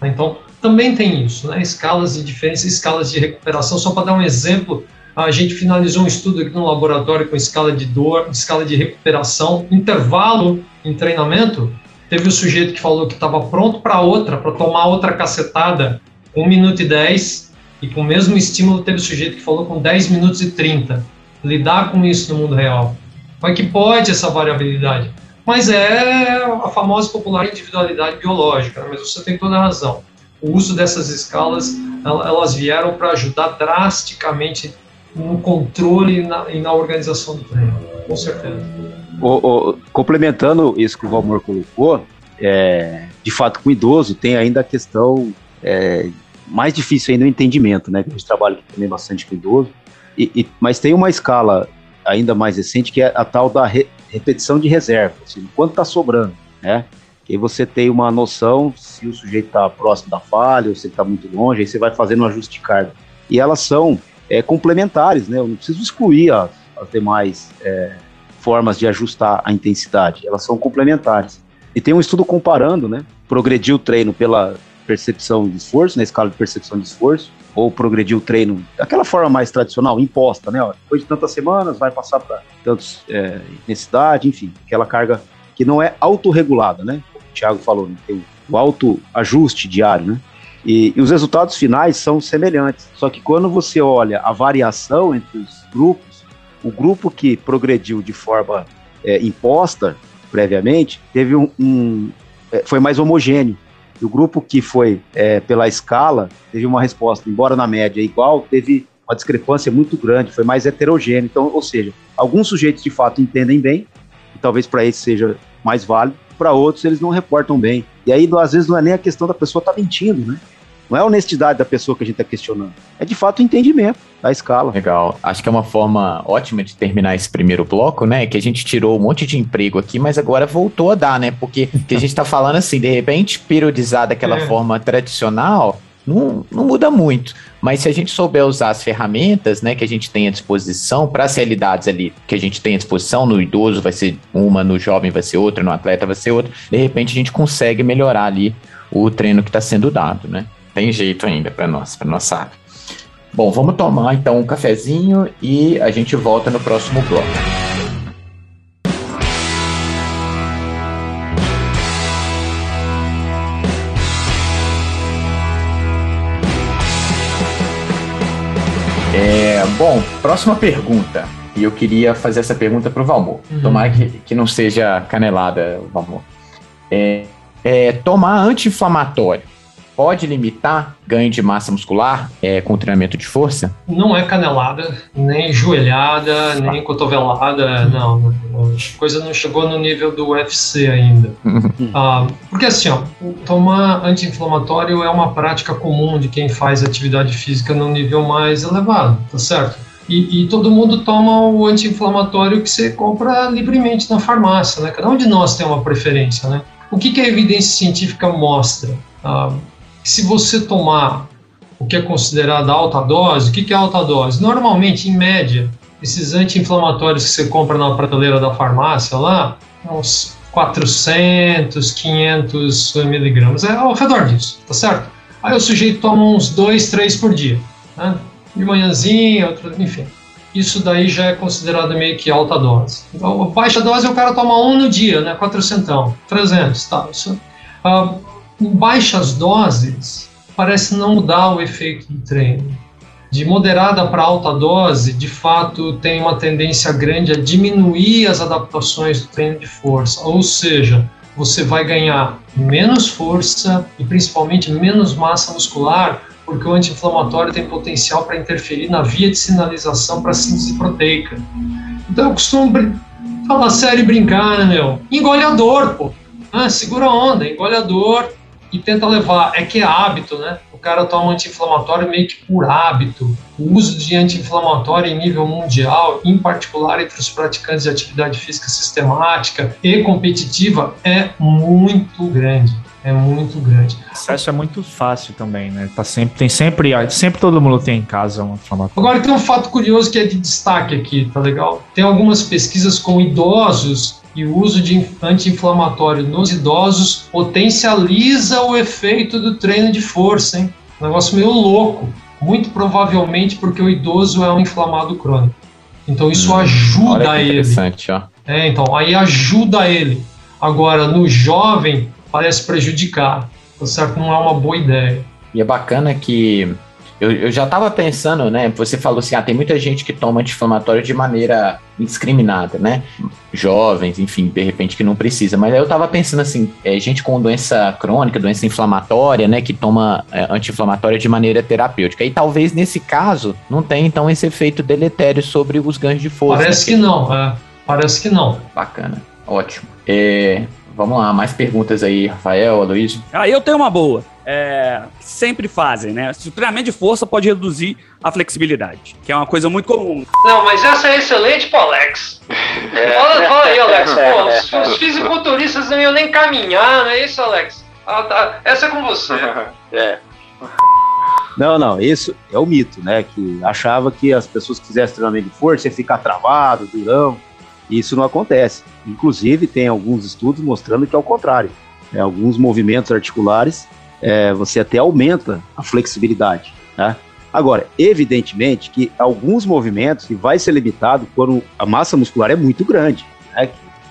Então, também tem isso, né? Escalas de diferença, escalas de recuperação. Só para dar um exemplo, A gente finalizou um estudo aqui no laboratório com escala de dor, escala de recuperação, intervalo em treinamento. Teve o sujeito que falou que estava pronto para outra, para tomar outra cacetada, 1 minuto e 10, e com o mesmo estímulo teve o sujeito que falou com 10 minutos e 30. Lidar com isso no mundo real. Como é que pode essa variabilidade? Mas é a famosa popular individualidade biológica, né? mas você tem toda a razão. O uso dessas escalas, elas vieram para ajudar drasticamente no controle e na, e na, organização do treino, com certeza. O, o, complementando isso que o Valmor colocou, é, de fato, com o idoso tem ainda a questão é, mais difícil ainda o entendimento, né? A gente trabalha também bastante com idoso, e, e, mas tem uma escala ainda mais recente que é a tal da re, repetição de reserva, assim, quanto está sobrando, né? E você tem uma noção se o sujeito está próximo da falha ou se está muito longe, aí você vai fazendo um ajuste de carga. E elas são é, complementares, né? Eu não preciso excluir as, as demais é, formas de ajustar a intensidade, elas são complementares. E tem um estudo comparando, né? Progredir o treino pela percepção de esforço, na escala de percepção de esforço, ou progredir o treino daquela forma mais tradicional, imposta, né? Ó, depois de tantas semanas vai passar para tantos é, intensidade, enfim, aquela carga que não é autorregulada, né? O Thiago falou, né? tem o autoajuste diário, né? E, e, os resultados finais são semelhantes. Só que quando você olha a variação entre os grupos, o grupo que progrediu de forma é, imposta previamente teve um, um é, foi mais homogêneo. E o grupo que foi é, pela escala teve uma resposta, embora na média igual, teve uma discrepância muito grande, foi mais heterogêneo. Então, ou seja, alguns sujeitos de fato entendem bem, e talvez para eles seja mais válido, para outros eles não reportam bem. E aí, às vezes, não é nem a questão da pessoa estar tá mentindo, né? Não é a honestidade da pessoa que a gente está questionando. É de fato o entendimento da escala. Legal. Acho que é uma forma ótima de terminar esse primeiro bloco, né? Que a gente tirou um monte de emprego aqui, mas agora voltou a dar, né? Porque que a gente está falando assim, de repente, periodizar daquela é. forma tradicional, não, não muda muito. Mas se a gente souber usar as ferramentas né, que a gente tem à disposição para as realidades ali que a gente tem à disposição, no idoso vai ser uma, no jovem vai ser outra, no atleta vai ser outra, de repente a gente consegue melhorar ali o treino que está sendo dado, né? tem jeito ainda para nós, para nossa área. Bom, vamos tomar então um cafezinho e a gente volta no próximo bloco. Bom, próxima pergunta. E eu queria fazer essa pergunta para o Valmor. Uhum. Tomara que, que não seja canelada, Valmor. É, é, tomar anti-inflamatório pode limitar ganho de massa muscular é, com treinamento de força? Não é canelada, nem joelhada, nem cotovelada, não. A coisa não chegou no nível do UFC ainda. ah, porque assim, ó, tomar anti-inflamatório é uma prática comum de quem faz atividade física no nível mais elevado, tá certo? E, e, todo mundo toma o anti-inflamatório que você compra livremente na farmácia, né? Cada um de nós tem uma preferência, né? O que, que a evidência científica mostra? Ah, se você tomar o que é considerado alta dose, o que é alta dose? Normalmente, em média, esses anti-inflamatórios que você compra na prateleira da farmácia lá, uns 400, 500 miligramas, é ao redor disso, tá certo? Aí o sujeito toma uns 2, 3 por dia, né? de manhãzinha, outro, enfim. Isso daí já é considerado meio que alta dose. Então, baixa dose o cara toma um no dia, né? 400, 300, tá? Isso, uh, em baixas doses, parece não mudar o efeito do treino. De moderada para alta dose, de fato, tem uma tendência grande a diminuir as adaptações do treino de força, ou seja, você vai ganhar menos força e principalmente menos massa muscular, porque o anti-inflamatório tem potencial para interferir na via de sinalização para síntese proteica. Então eu costumo falar sério e brincar, né, meu? Engole a dor, pô. Ah, segura a onda, engole a dor, e tenta levar. É que é hábito, né? O cara toma anti-inflamatório meio que por hábito. O uso de anti-inflamatório em nível mundial, em particular entre os praticantes de atividade física sistemática e competitiva, é muito grande. É muito grande. O acesso é muito fácil também, né? Tá sempre, tem sempre, sempre todo mundo tem em casa um inflamatório. Agora tem um fato curioso que é de destaque aqui, tá legal? Tem algumas pesquisas com idosos e o uso de anti-inflamatório nos idosos potencializa o efeito do treino de força, hein? Um negócio meio louco. Muito provavelmente porque o idoso é um inflamado crônico. Então isso Hum, ajuda ele. interessante, ó. É, então, aí ajuda ele. Agora, no jovem, parece prejudicar. Tá certo? Não é uma boa ideia. E é bacana que eu, eu já estava pensando, né? Você falou assim, ah, tem muita gente que toma anti-inflamatório de maneira indiscriminada, né? Jovens, enfim, de repente que não precisa. Mas aí eu estava pensando assim, é, gente com doença crônica, doença inflamatória, né? Que toma é, anti-inflamatória de maneira terapêutica. E talvez nesse caso não tenha então esse efeito deletério sobre os ganhos de força. Parece que não, é. Parece que não. Bacana, ótimo. É, vamos lá, mais perguntas aí, Rafael, Aloysio. Aí eu tenho uma boa. É, sempre fazem, né? Se o treinamento de força pode reduzir a flexibilidade, que é uma coisa muito comum. Não, mas essa é excelente pro Alex. Fala, fala aí, Alex. Pô, os, os fisiculturistas não iam nem caminhar, não é isso, Alex? Ah, tá. Essa é com você. É. Não, não, isso é o mito, né? Que achava que as pessoas que fizessem treinamento de força ia ficar travado, durão. Isso não acontece. Inclusive, tem alguns estudos mostrando que é o contrário. É, alguns movimentos articulares, é, você até aumenta a flexibilidade. Né? Agora, evidentemente que alguns movimentos que vai ser limitado quando a massa muscular é muito grande. Né?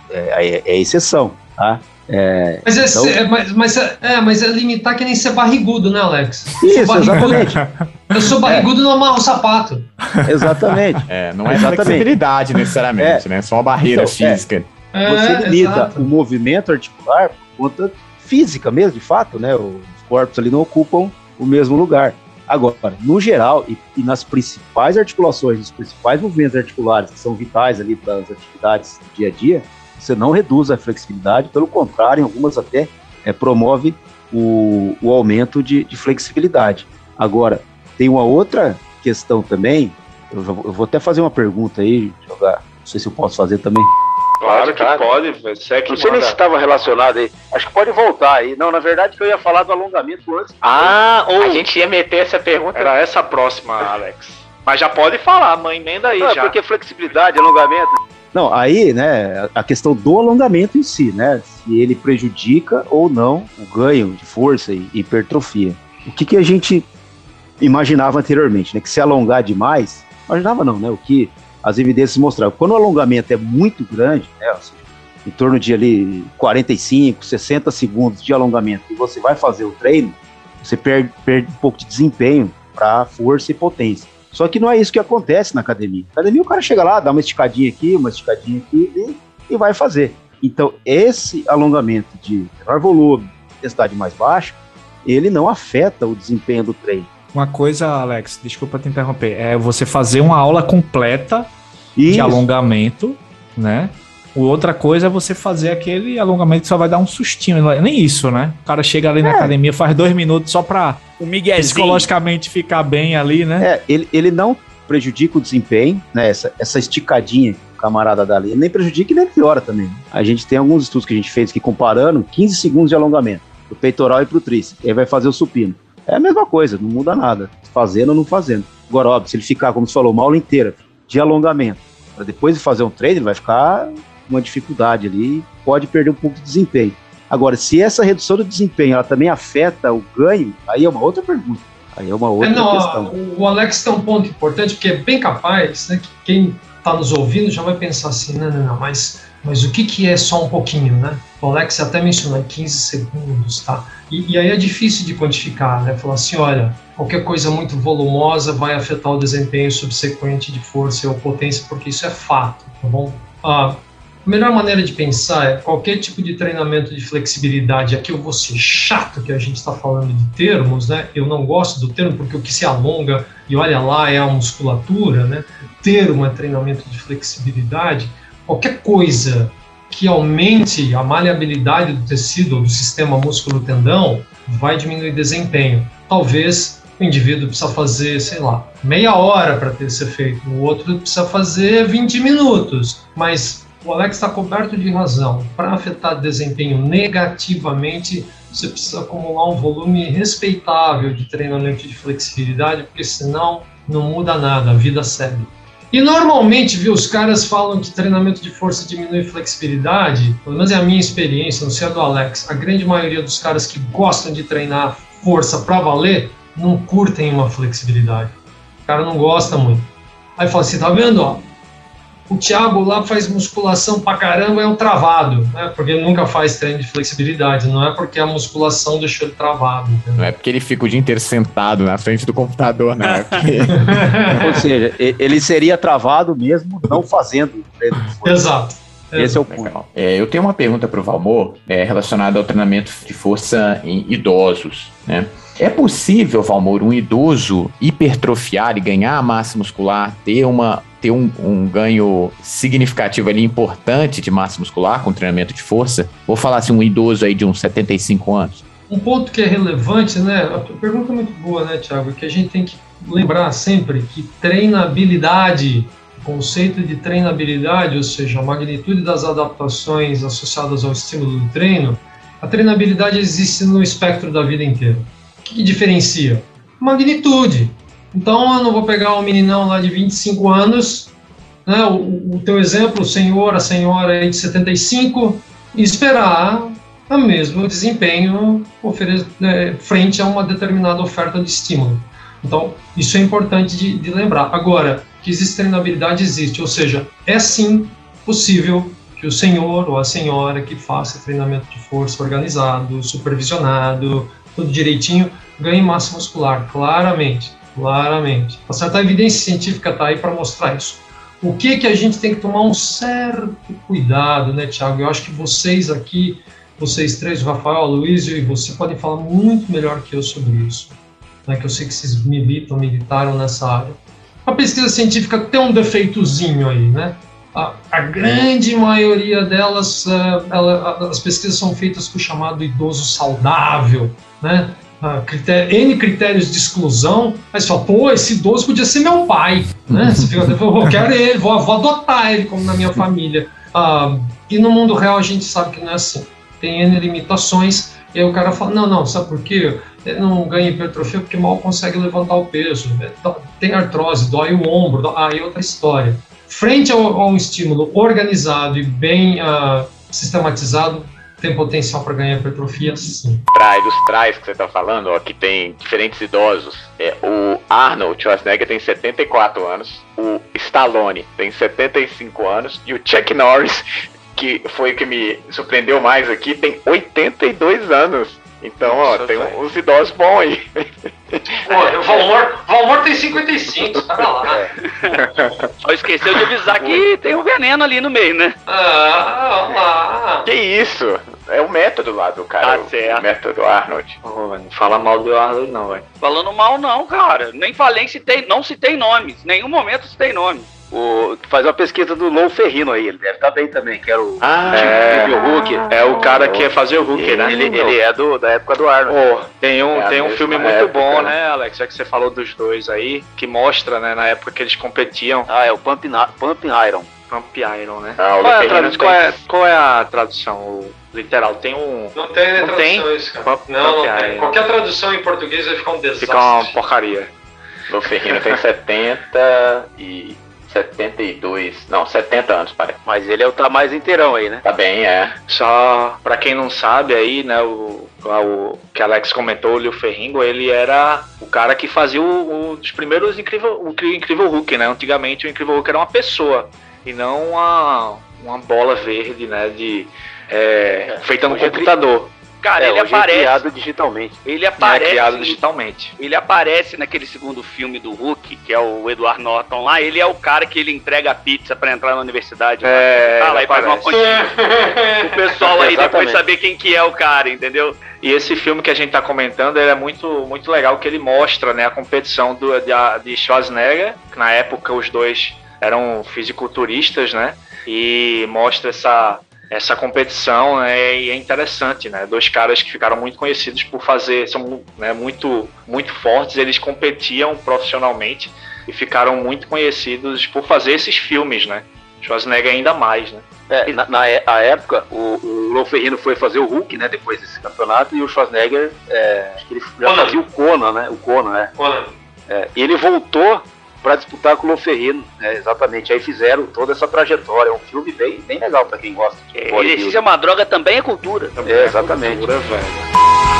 É, é, é exceção. Tá? É, Mas é, então- é, mas, mas é, é, mas é limitar que nem ser barrigudo, né, Alex? Isso, exatamente. Eu sou barrigudo e não amarro o sapato. Exatamente. É, não é Exatamente. flexibilidade necessariamente, né? Só uma barreira Então, é. física. Você É, limita exato. o movimento articular por conta física mesmo, de fato, né? Os corpos ali não ocupam o mesmo lugar. Agora, no geral, e, e nas principais articulações, nos principais movimentos articulares que são vitais ali para as atividades do dia a dia, você não reduz a flexibilidade, pelo contrário, em algumas até é, promove o, o aumento de, de flexibilidade. Agora, tem uma outra questão também, eu, já vou- eu vou até fazer uma pergunta aí, jogar, não sei se eu posso fazer também. Claro que pode, você é que Não sei nem se manda. estava relacionado aí. Acho que pode voltar aí. Não, na verdade que eu ia falar do alongamento antes. Ah, a gente ia meter essa pergunta. Era essa próxima, Alex. Mas já pode falar, mãe, emenda aí Não, é já. porque flexibilidade, alongamento. Não, aí, né, a questão do alongamento em si, né, se ele prejudica ou não o ganho de força e hipertrofia. O que, que a gente imaginava anteriormente, né, que se alongar demais, imaginava não, né, o que as evidências mostravam. Quando o alongamento é muito grande, né, seja, em torno de ali 45, 60 segundos de alongamento, e você vai fazer o treino, você perde, perde um pouco de desempenho para força e potência. Só que não é isso que acontece na academia. Na academia o cara chega lá, dá uma esticadinha aqui, uma esticadinha aqui e, e vai fazer. Então, esse alongamento de menor volume, intensidade mais baixa, ele não afeta o desempenho do treino. Uma coisa, Alex, desculpa te interromper, é você fazer uma aula completa de Isso. alongamento, né? O Outra coisa é você fazer aquele alongamento que só vai dar um sustinho. é Nem isso, né? O cara chega ali na academia, faz dois minutos só pra O psicologicamente ficar bem ali, né? É, ele, ele não prejudica o desempenho, né? Essa, essa esticadinha que o camarada dá ali, ele nem prejudica e nem piora também. A gente tem alguns estudos que a gente fez que comparando 15 segundos de alongamento, pro peitoral e pro tríceps. Aí vai fazer o supino. É a mesma coisa, não muda nada. Fazendo ou não fazendo. Agora, óbvio, se ele ficar, como você falou, uma aula inteira de alongamento, para depois de fazer um treino, vai ficar uma dificuldade ali, pode perder um pouco de desempenho. Agora, se essa redução do desempenho ela também afeta o ganho, aí é uma outra pergunta. Aí é uma outra É, não, questão. o Alex tem um ponto importante, porque é bem capaz né, que quem está nos ouvindo já vai pensar assim, não, não, não, mas, mas o que, que é só um pouquinho, né? O Alex até mencionou 15 segundos, tá? E, e aí é difícil de quantificar, né? Falar assim, olha, qualquer coisa muito volumosa vai afetar o desempenho subsequente de força ou potência, porque isso é fato, tá bom? Ah, a melhor maneira de pensar é qualquer tipo de treinamento de flexibilidade. Aqui eu vou ser chato que a gente está falando de termos, né? Eu não gosto do termo porque o que se alonga e olha lá é a musculatura, né? Termo é treinamento de flexibilidade. Qualquer coisa que aumente a maleabilidade do tecido do sistema músculo-tendão vai diminuir desempenho. Talvez o indivíduo precisa fazer, sei lá, meia hora para ter esse efeito, o outro precisa fazer 20 minutos, mas o Alex está coberto de razão. Para afetar desempenho negativamente, você precisa acumular um volume respeitável de treinamento de flexibilidade, porque senão não muda nada, a vida segue. E normalmente, viu, os caras falam que treinamento de força diminui flexibilidade, pelo menos é a minha experiência, não sei a do Alex. A grande maioria dos caras que gostam de treinar força para valer não curtem uma flexibilidade. O cara não gosta muito. Aí fala assim, tá vendo, ó? O Thiago lá faz musculação pra caramba, é um travado, né? Porque ele nunca faz treino de flexibilidade, não é porque a musculação deixou ele travado. Entendeu? Não é porque ele fica o dia inteiro sentado na frente do computador, não. É porque... Ou seja, ele seria travado mesmo não fazendo treino de força. Exato. Esse é o ponto. É, eu tenho uma pergunta para o Valmor é, relacionada ao treinamento de força em idosos. Né? É possível, Valmor, um idoso hipertrofiar e ganhar massa muscular, ter, uma, ter um, um ganho significativo ali, importante de massa muscular com treinamento de força? Vou falar assim, um idoso aí de uns 75 anos. Um ponto que é relevante, né? A pergunta é muito boa, né, Thiago? Que a gente tem que lembrar sempre que treinabilidade, o conceito de treinabilidade, ou seja, a magnitude das adaptações associadas ao estímulo do treino, a treinabilidade existe no espectro da vida inteira. Que, que diferencia? Magnitude. Então, eu não vou pegar um meninão lá de 25 anos, né, o, o teu exemplo, o senhor, a senhora aí de 75, e esperar o mesmo desempenho né, frente a uma determinada oferta de estímulo. Então, isso é importante de, de lembrar. Agora, que existe treinabilidade, existe, ou seja, é sim possível que o senhor ou a senhora que faça treinamento de força organizado, supervisionado, tudo direitinho, ganhe massa muscular, claramente, claramente. Tá certo? A evidência científica está aí para mostrar isso. O que que a gente tem que tomar um certo cuidado, né, Tiago? Eu acho que vocês aqui, vocês três, o Rafael, o Luiz e você, podem falar muito melhor que eu sobre isso. Né, que eu sei que vocês militam, militaram nessa área. A pesquisa científica tem um defeitozinho aí, né? A, a grande maioria delas, eh, ela- as pesquisas são feitas com o chamado idoso saudável, né? Ah, critério- N critérios de exclusão, aí você fala, pô, esse idoso podia ser meu pai, né? Você fica, eu quero ele, vou, vou adotar ele como na minha família. Ah, e no mundo real a gente sabe que não é assim. Tem N limitações, e aí o cara fala, não, não, sabe por quê? Ele não ganha hipertrofia porque mal consegue levantar o peso, né? tem artrose, dói o ombro, dó- aí é outra história. Frente ao, a um estímulo organizado e bem ah, sistematizado, tem potencial para ganhar hipertrofia, sim. Trai, dos trais que você tá falando, ó, que tem diferentes idosos. É, o Arnold Schwarzenegger tem 74 anos, o Stallone tem 75 anos e o Chuck Norris, que foi o que me surpreendeu mais aqui, tem 82 anos. Então, ó, tem uns idosos bons aí. Pô, o Valmor, Valmor tem 55, tá lá. Só esqueceu de avisar que tem um veneno ali no meio, né? Ah, olha lá. Que isso? É o método lá do cara. Tá o- certo. O método Arnold. Velho, não fala mal do Arnold, não, velho. Falando mal não, cara. Nem falei, citei, não citei nomes. Nenhum momento citei nome. O, faz uma pesquisa do Lou Ferrino aí, ele deve estar bem também, que era o Ah, é, o Hulk. É o cara que ia fazer o Hulk, Ele, né? ele, ele é do, da época do Arnold. Pô, tem um, É tem um filme muito época, bom, né? né, Alex? Já que você falou dos dois aí, que mostra, né, na época que eles competiam, Ah, é o Pump, Pump Iron. Pump Iron, né? Ah, o qual, é tradu- qual, é, qual é a tradução o literal? Tem um. Não tem né, Não tem? tradução isso, cara. Pump- Não, não tem. Qualquer tradução em português vai ficar um desastre. Fica uma porcaria. O Ferrino tem 70 e 72. Não, 70 anos, parece. Mas ele é o tá mais inteirão aí, né? Tá bem, é. Só pra quem não sabe aí, né, o, o que Alex comentou, o Liu Ferringo, ele era o cara que fazia o, o dos primeiros incrível, o incrível Hulk, né? Antigamente o incrível Hulk era uma pessoa e não uma, uma bola verde, né, de é, feita no hoje é computador. Cara, é, ele é aparece. criado digitalmente. ele É aparece. criado digitalmente. Ele aparece naquele segundo filme do Hulk, que é o Edward Norton lá. Ele é o cara que ele entrega a pizza pra entrar na universidade. É, Ah, lá ele e faz uma aparece. pontinha. o pessoal aí depois saber quem que é o cara, entendeu? E esse filme que a gente tá comentando, ele é muito, muito legal, que ele mostra, né, a competição do, de, de Schwarzenegger, que na época os dois eram fisiculturistas, né, e mostra essa, essa competição, né, e é interessante, né, dois caras que ficaram muito conhecidos por fazer, são né, muito, muito fortes, eles competiam profissionalmente e ficaram muito conhecidos por fazer esses filmes, né, Schwarzenegger ainda mais, né. É, na, na é- a época, o, o Lou Ferrino foi fazer o Hulk, né, depois desse campeonato, e o Schwarzenegger, é, acho que ele já Conan. fazia o Conan, né, o Conan, né. Olha, É, e ele voltou para disputar com o Lou Ferrino, né, exatamente. Aí fizeram toda essa trajetória. É um filme bem, bem legal para quem gosta de bodybuilding. Exercício é uma droga, também é cultura. É, exatamente. Cultura, velho.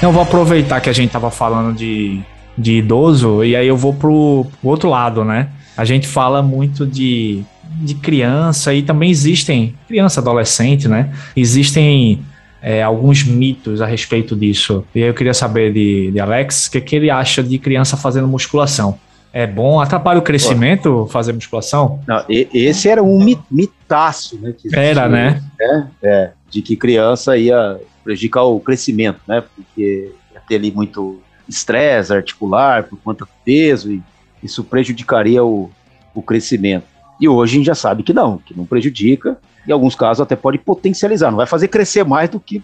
Eu vou aproveitar que a gente tava falando de, de idoso e aí eu vou pro, pro outro lado, né? A gente fala muito de, de criança e também existem criança, adolescente, né? Existem é, alguns mitos a respeito disso. E aí eu queria saber de, de Alex o que, que ele acha de criança fazendo musculação. É bom? Atrapalha o crescimento fazer musculação? Não, esse era um mi- mitaço, né? Era, né? É, é, de que criança ia prejudicar o crescimento, né? Porque ia ter ali muito estresse articular por conta do peso e isso prejudicaria o, o crescimento. E hoje a gente já sabe que não, que não prejudica. Em alguns casos até pode potencializar, não vai fazer crescer mais do que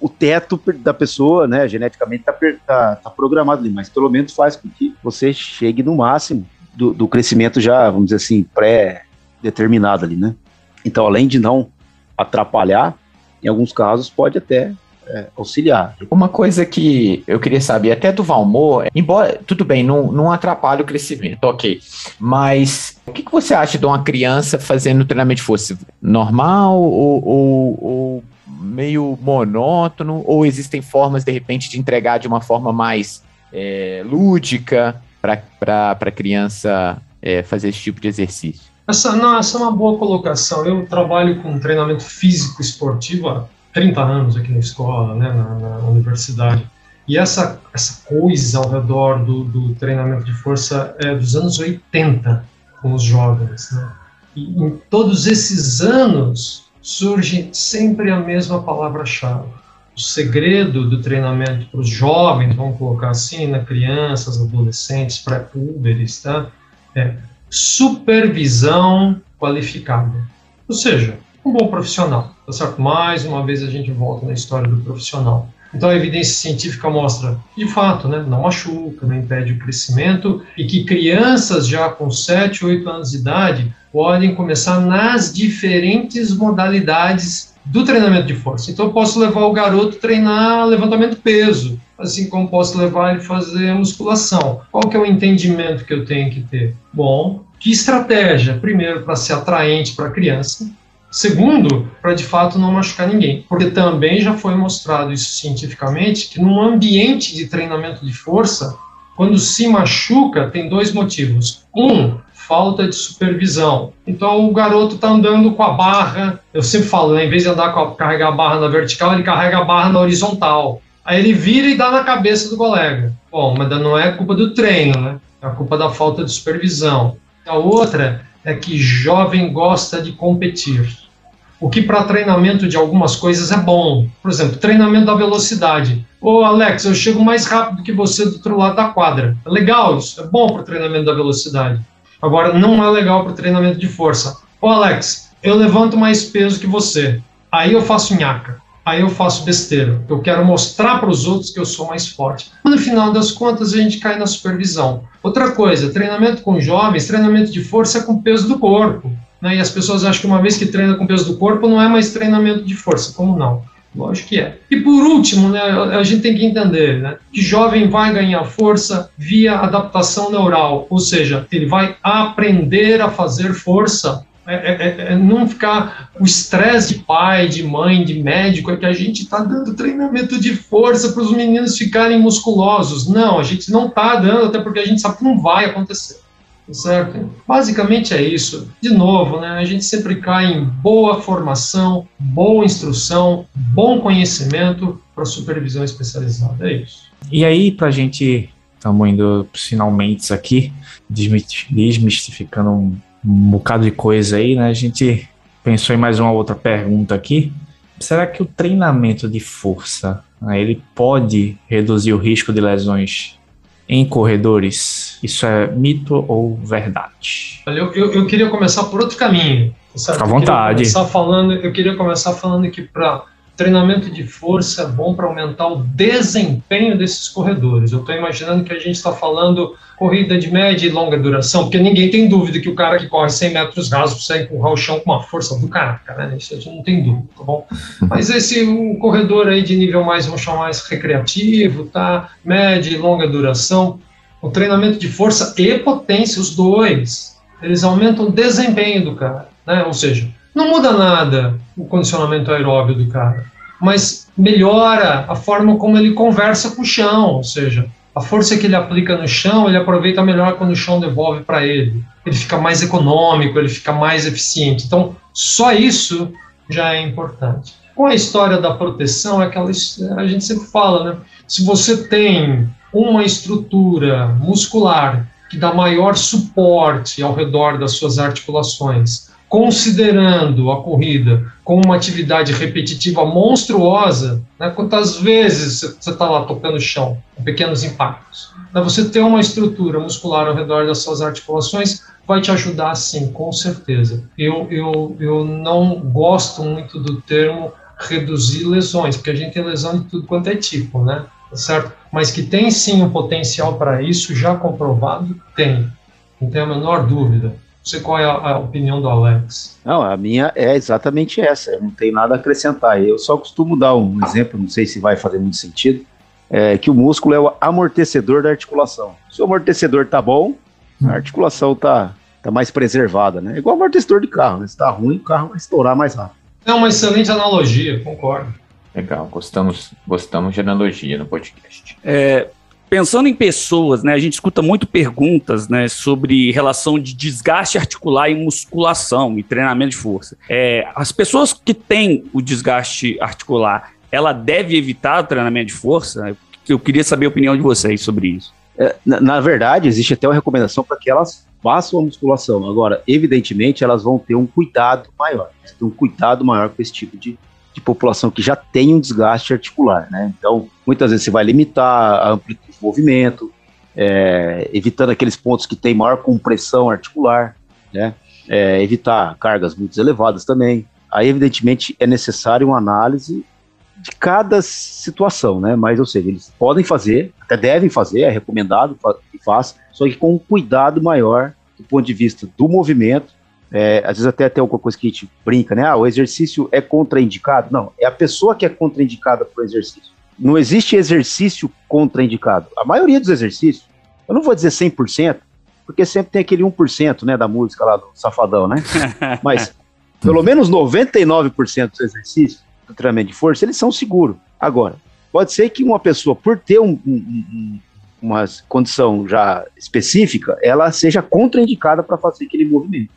o teto da pessoa, né? Geneticamente tá, per- tá, tá programado ali, mas pelo menos faz com que você chegue no máximo do, do crescimento já, vamos dizer assim, pré-determinado ali, né? Então, além de não atrapalhar, em alguns casos pode até é, auxiliar. Uma coisa que eu queria saber, até do Valmor, embora, tudo bem, não, não atrapalha o crescimento, ok. Mas o que, que você acha de uma criança fazendo treinamento de força? Normal ou, ou- ou meio monótono? Ou existem formas, de repente, de entregar de uma forma mais é, lúdica para a criança é, fazer esse tipo de exercício? Essa, não, essa é uma boa colocação. Eu trabalho com treinamento físico esportivo há 30 anos aqui na escola, né, na, na universidade. E essa, essa coisa ao redor do, do treinamento de força é dos anos 80 com os jovens. Né? E em todos esses anos surge sempre a mesma palavra-chave. O segredo do treinamento para os jovens, vamos colocar assim, né, crianças, adolescentes, pré-púberes, tá? é supervisão qualificada. Ou seja, um bom profissional, tá certo? Mais uma vez a gente volta na história do profissional. Então a evidência científica mostra, de fato, né, não machuca, não impede o crescimento e que crianças já com 7, 8 anos de idade podem começar nas diferentes modalidades do treinamento de força. Então eu posso levar o garoto treinar levantamento peso, assim como posso levar ele a fazer musculação. Qual que é o entendimento que eu tenho que ter? Bom, que estratégia? Primeiro, para ser atraente para a criança. Segundo, para de fato não machucar ninguém. Porque também já foi mostrado isso cientificamente que num ambiente de treinamento de força, quando se machuca, tem dois motivos. Um, falta de supervisão. Então o garoto está andando com a barra, eu sempre falo, né, em vez de andar com a, carregar a barra na vertical, ele carrega a barra na horizontal. Aí ele vira e dá na cabeça do colega. Bom, mas não é culpa do treino, né? É culpa da falta de supervisão. A outra é que jovem gosta de competir. O que para treinamento de algumas coisas é bom. Por exemplo, treinamento da velocidade. Ô Alex, eu chego mais rápido que você do outro lado da quadra. É legal isso, é bom para o treinamento da velocidade. Agora, não é legal para o treinamento de força. Ô Alex, eu levanto mais peso que você. Aí eu faço nhaca. Aí eu faço besteira. Eu quero mostrar para os outros que eu sou mais forte. Mas no final das contas, a gente cai na supervisão. Outra coisa, treinamento com jovens, treinamento de força é com peso do corpo. Né? E as pessoas acham que uma vez que treina com peso do corpo, não é mais treinamento de força. Como não? Lógico que é. E por último, né, a gente tem que entender né, que jovem vai ganhar força via adaptação neural, ou seja, ele vai aprender a fazer força. É, é, é não ficar o estresse de pai, de mãe, de médico, é que a gente está dando treinamento de força para os meninos ficarem musculosos. Não, a gente não está dando, até porque a gente sabe que não vai acontecer certo? Basicamente é isso. De novo, né, a gente sempre cai em boa formação, boa instrução, bom conhecimento para supervisão especializada. É isso. E aí, para a gente, estamos indo finalmente aqui, desmistificando um, um bocado de coisa aí, né? A gente pensou em mais uma outra pergunta aqui. Será que o treinamento de força né, ele pode reduzir o risco de lesões em corredores? Isso é mito ou verdade? Olha, eu, eu, eu queria começar por outro caminho. Certo? Fica à vontade. Eu queria, falando, eu queria começar falando que para treinamento de força é bom para aumentar o desempenho desses corredores. Eu estou imaginando que a gente está falando corrida de média e longa duração, porque ninguém tem dúvida que o cara que corre 100 metros rasos consegue empurrar o chão com uma força do caraca, né? Isso a gente não tem dúvida, tá bom? Mas esse um corredor aí de nível mais, vamos chamar mais recreativo, tá? Média e longa duração, o treinamento de força e potência, os dois, eles aumentam o desempenho do cara, né? Ou seja, não muda nada o condicionamento aeróbio do cara, mas melhora a forma como ele conversa com o chão, ou seja, a força que ele aplica no chão, ele aproveita melhor quando o chão devolve para ele. Ele fica mais econômico, ele fica mais eficiente. Então, só isso já é importante. Com a história da proteção, é aquela a gente sempre fala, né? Se você tem uma estrutura muscular que dá maior suporte ao redor das suas articulações, considerando a corrida como uma atividade repetitiva monstruosa, né, quantas vezes você está lá tocando o chão, com pequenos impactos. Né, você ter uma estrutura muscular ao redor das suas articulações vai te ajudar sim, com certeza. Eu, eu, eu não gosto muito do termo reduzir lesões, porque a gente tem lesão de tudo quanto é tipo, né? Certo? Mas que tem sim um potencial para isso, já comprovado, tem. Não tem a menor dúvida. Não sei qual é a, a, opinião do Alex. Não, a minha é exatamente essa. Eu não tenho nada a acrescentar. Eu só costumo dar um exemplo, não sei se vai fazer muito sentido, é que o músculo é o amortecedor da articulação. Se o amortecedor tá bom, a articulação tá, tá mais preservada, né? Igual amortecedor de carro, né? Se tá ruim, o carro vai estourar mais rápido. É uma excelente analogia, concordo. Legal, gostamos, gostamos de analogia no podcast. É, Pensando em pessoas, né, a gente escuta muito perguntas né, sobre relação de desgaste articular e musculação e treinamento de força. É, as pessoas que têm o desgaste articular, ela deve evitar o treinamento de força? Eu queria saber a opinião de vocês sobre isso. É, na, na, verdade, existe até uma recomendação para que elas façam a musculação. Agora, evidentemente, elas vão ter um cuidado maior. Ter um cuidado maior com esse tipo de, de população que já tem um desgaste articular, né? Então, muitas vezes você vai limitar a amplitude de movimento, é, evitando aqueles pontos que tem maior compressão articular, né? É, evitar cargas muito elevadas também. Aí, evidentemente, é necessário uma análise de cada situação, né? Mas, ou seja, eles podem fazer, até devem fazer, é recomendado que faça, só que com um cuidado maior do ponto de vista do movimento é, às vezes até tem alguma coisa que a gente brinca, né? Ah, o exercício é contraindicado. Não, é a pessoa que é contraindicada para o exercício. Não existe exercício contraindicado. A maioria dos exercícios, eu não vou dizer 100%, porque sempre tem aquele 1% né, da música lá do Safadão, né? Mas pelo menos 99% dos exercícios do treinamento de força, eles são seguros. Agora, pode ser que uma pessoa, por ter um, um, um, uma condição já específica, ela seja contraindicada para fazer aquele movimento.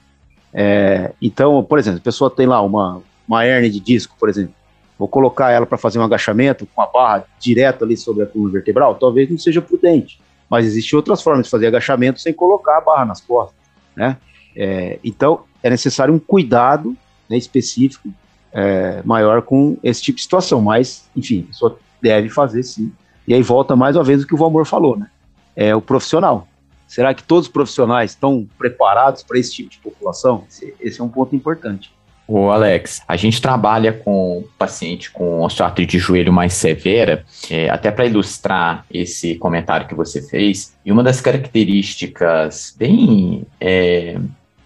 É, então, por exemplo, a pessoa tem lá uma, uma hernia de disco, por exemplo, vou colocar ela para fazer um agachamento com a barra direto ali sobre a coluna vertebral, talvez não seja prudente, mas existem outras formas de fazer agachamento sem colocar a barra nas costas, né? É, então, é necessário um cuidado né, específico é, maior com esse tipo de situação, mas, enfim, a pessoa deve fazer sim. E aí volta mais uma vez o que o Valmor falou, né? É o profissional. Será que todos os profissionais estão preparados para esse tipo de população? Esse, esse, é um ponto importante. O Alex, a gente trabalha com paciente com osteoartrite de joelho mais severa, é, até para ilustrar esse comentário que você fez, e uma das características bem é,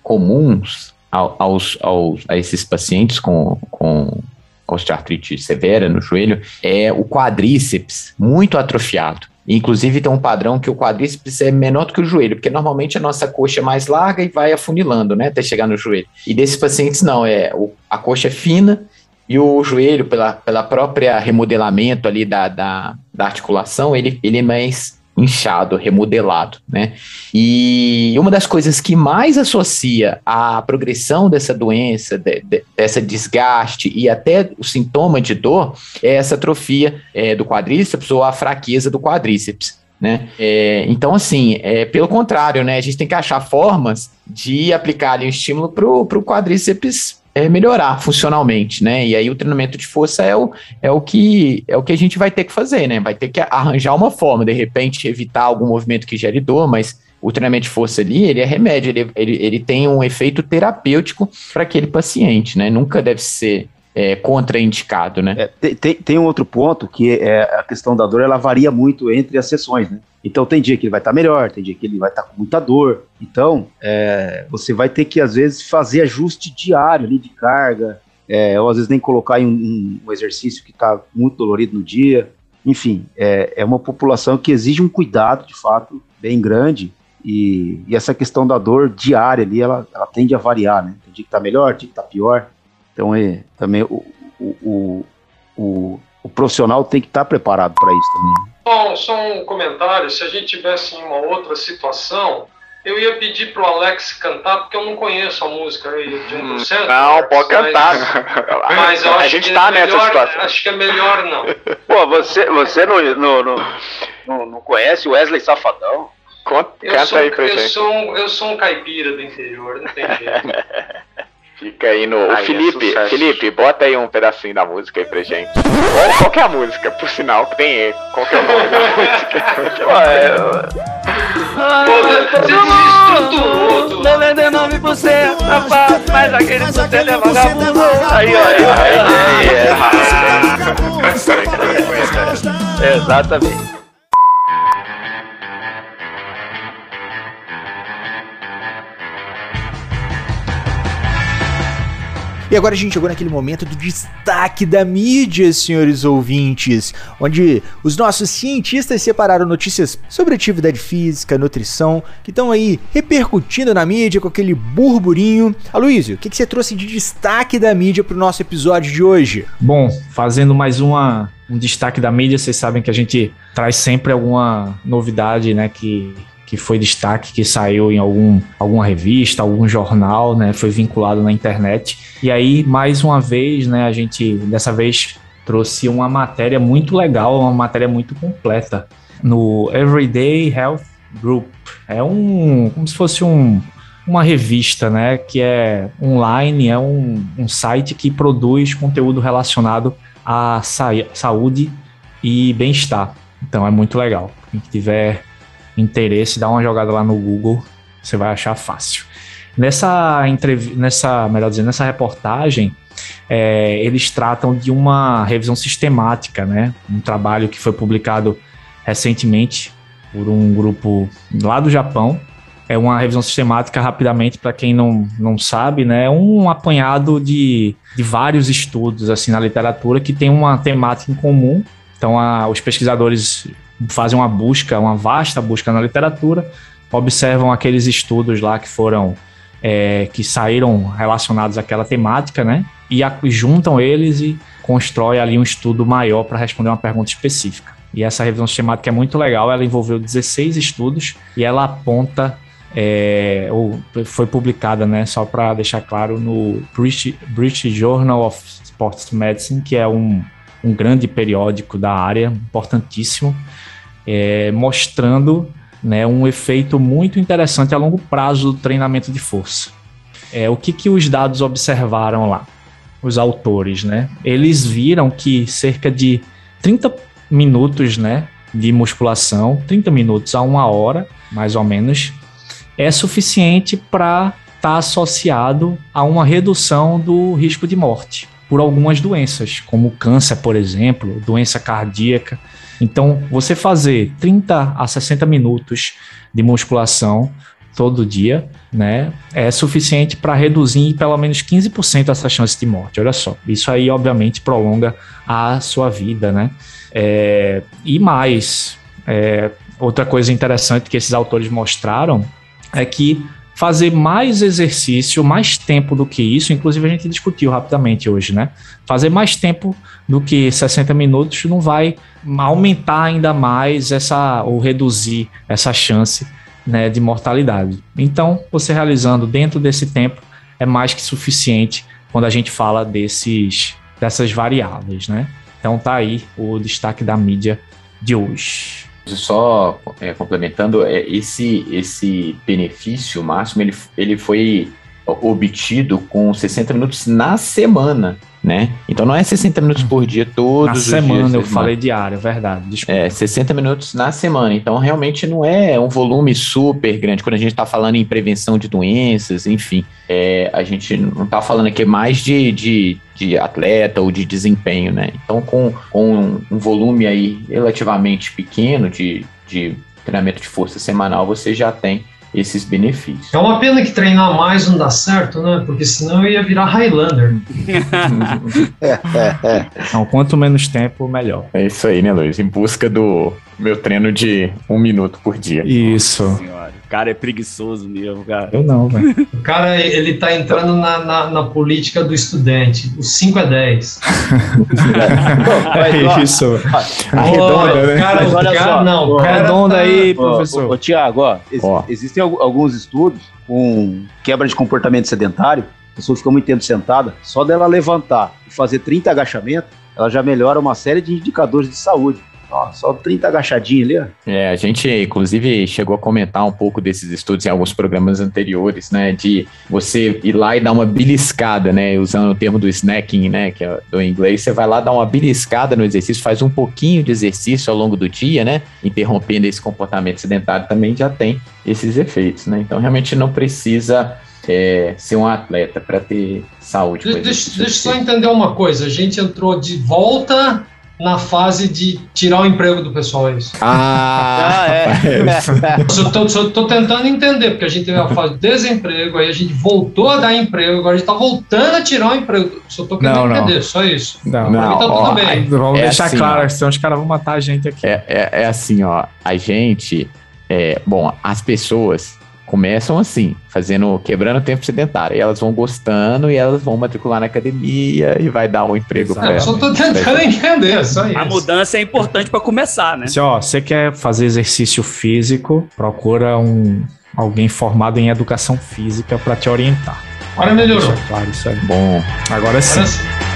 comuns aos, aos, a esses pacientes com, com osteoartrite severa no joelho é o quadríceps muito atrofiado. Inclusive tem um padrão que o quadríceps é menor do que o joelho, porque normalmente a nossa coxa é mais larga e vai afunilando, né, até chegar no joelho. E desses pacientes não, é a coxa é fina e o joelho, pela, pela própria remodelamento ali da, da, da articulação, ele, ele é mais inchado, remodelado, né? E uma das coisas que mais associa a progressão dessa doença, de, de, dessa desgaste e até o sintoma de dor é essa atrofia é, do quadríceps ou a fraqueza do quadríceps. Né? É, então, assim, é, pelo contrário, né, a gente tem que achar formas de aplicar ali um estímulo para o quadríceps é, melhorar funcionalmente, né? E aí o treinamento de força é o, é o que é o que a gente vai ter que fazer, né? Vai ter que arranjar uma forma, de repente evitar algum movimento que gere dor, mas o treinamento de força ali, ele é remédio, ele, ele, ele tem um efeito terapêutico para aquele paciente, né? Nunca deve ser é, contraindicado, né? É, tem, tem um outro ponto que é a questão da dor, ela varia muito entre as sessões, né? Então tem dia que ele vai estar tá melhor, tem dia que ele vai estar tá com muita dor. Então é, você vai ter que às vezes fazer ajuste diário ali de carga, é, ou às vezes nem colocar em um, um exercício que está muito dolorido no dia. Enfim, é, é, uma população que exige um cuidado de fato bem grande. E, e essa questão da dor diária ali, ela, ela tende a variar, né? Tem dia que está melhor, tem dia que está pior. Então, é, também o, o, o, o, o profissional tem que estar preparado para isso também. Só, só um comentário, se a gente tivesse em uma outra situação, eu ia pedir pro Alex cantar, porque eu não conheço a música aí de 1%. Não, pode mas- cantar. Mas eu a acho gente que tá é nessa situação. Acho que é melhor não. Pô, você, você não, não, não, não, conhece o Wesley Safadão? Conta- Eu Canta sou, aí pra eu, gente. sou um, eu sou um caipira do interior, não tem jeito. Fica aí no. O Aí é Felipe, sucesso. Felipe, bota aí um pedacinho da música aí pra gente. Qual, qual que é a música? Por sinal, que tem erro. Qual que é o nome da música? Pô, é, Pô, tudo. 99% rapaz, mas aquele por cento é vagabundo. aí, ó, aí, aí, aí, é. Exatamente. E agora a gente chegou naquele momento do destaque da mídia, senhores ouvintes, onde os nossos cientistas separaram notícias sobre atividade física, nutrição, que estão aí repercutindo na mídia com aquele burburinho. Aloysio, o que, que você trouxe de destaque da mídia pro nosso episódio de hoje? Bom, fazendo mais uma, um destaque da mídia, vocês sabem que a gente traz sempre alguma novidade, né, que, que foi destaque, que saiu em algum, alguma revista, algum jornal, né, foi vinculado na internet. E aí, mais uma vez, né, a gente, dessa vez, trouxe uma matéria muito legal, uma matéria muito completa, no Everyday Health Group. É um, como se fosse um, uma revista, né, que é online, é um, um site que produz conteúdo relacionado à sa saúde e bem-estar. Então é muito legal. Quem tiver interesse, dá uma jogada lá no Google, você vai achar fácil. Nessa entrevista, nessa, melhor dizendo, nessa reportagem, é, eles tratam de uma revisão sistemática, né? Um trabalho que foi publicado recentemente por um grupo lá do Japão. É uma revisão sistemática, rapidamente, para quem não, não sabe, né? É um apanhado de, de vários estudos assim na literatura que tem uma temática em comum. Então, a, os pesquisadores fazem uma busca, uma vasta busca na literatura, observam aqueles estudos lá que foram é, que saíram relacionados àquela temática, né? E a, juntam eles e constrói ali um estudo maior para responder uma pergunta específica. E essa revisão sistemática é muito legal, ela envolveu 16 estudos e ela aponta, é, ou foi publicada, né, só para deixar claro, no British, British Journal of Sports Medicine, que é um, um grande periódico da área, importantíssimo, é, mostrando né, um efeito muito interessante a longo prazo do treinamento de força. É, o que, que os dados observaram lá? Os autores, né? Eles viram que cerca de 30 minutos né, de musculação, 30 minutos a uma hora, mais ou menos, é suficiente para estar tá associado a uma redução do risco de morte por algumas doenças, como câncer, por exemplo, doença cardíaca. Então, você fazer 30 a 60 minutos de musculação todo dia, né, é suficiente para reduzir pelo menos 15% essa chance de morte. Olha só, isso aí obviamente prolonga a sua vida, né? É, e mais, é, outra coisa interessante que esses autores mostraram é que fazer mais exercício, mais tempo do que isso, inclusive a gente discutiu rapidamente hoje, né? Fazer mais tempo do que 60 minutos não vai aumentar ainda mais essa ou reduzir essa chance né, de mortalidade. Então, você realizando dentro desse tempo é mais que suficiente quando a gente fala desses dessas variáveis, né? Então tá aí o destaque da mídia de hoje. Só é, complementando, é, esse, esse benefício máximo ele, ele foi obtido com 60 minutos na semana, né? Então não é 60 minutos por dia todos na os semana dias. eu falei diário, é verdade. Desculpa. É, 60 minutos na semana. Então, realmente não é um volume super grande. Quando a gente está falando em prevenção de doenças, enfim, é, a gente não está falando aqui mais de, de, de, atleta ou de desempenho, né? Então, com, com um volume aí relativamente pequeno de, de treinamento de força semanal, você já tem esses benefícios. É uma pena que treinar mais não dá certo, né? Porque senão eu ia virar Highlander. É, é, é. Então, quanto menos tempo, melhor. É isso aí, né, Luiz? Em busca do meu treino de um minuto por dia. Isso. Senhora. Cara é preguiçoso mesmo, cara. Eu não, velho. O cara, ele tá entrando na, na, na política do estudante. O 5 é 10. É isso. Arredonda, né? Cara, Mas olha cara, só, não, o cara Arredonda tá- aí, professor. Ô, ô, Tiago, ó, ex- Ó. existem al- alguns estudos com quebra de comportamento sedentário. A pessoa fica muito tempo sentada, só dela levantar e fazer 30 agachamentos, ela já melhora uma série de indicadores de saúde. Ó, só 30 agachadinhos ali, ó. É, a gente, inclusive, chegou a comentar um pouco desses estudos em alguns programas anteriores, né? De você ir lá e dar uma beliscada, né? Usando o termo do snacking, né? Que é do inglês, você vai lá dar uma beliscada no exercício, faz um pouquinho de exercício ao longo do dia, né? Interrompendo esse comportamento sedentário também já tem esses efeitos, né? Então, realmente não precisa é, ser um atleta para ter saúde. com Deixa, deixa, eu só entender uma coisa. A gente entrou de volta na fase de tirar o emprego do pessoal, é isso? Ah, é. Eu tô, só tô tentando entender, porque a gente teve a fase de desemprego, aí a gente voltou a dar emprego, agora a gente tá voltando a tirar o emprego. Só tô querendo Não, não. entender, só isso. Não, Não, Pra mim tá ó, bem. Vamos É deixar assim, claro, ó. senão os caras vão matar a gente aqui. É, é, é assim, ó, a gente, é, bom, as pessoas começam assim, fazendo, quebrando o tempo sedentário, e elas vão gostando e elas vão matricular na academia e vai dar um emprego Exato. pra Eu só tô elas. tentando entender, só isso. A mudança é importante pra começar, né? Se, ó, você quer fazer exercício físico, procura um alguém formado em educação física para te orientar. Agora melhorou. Deixa claro isso aí. Bom, Agora sim. Agora sim.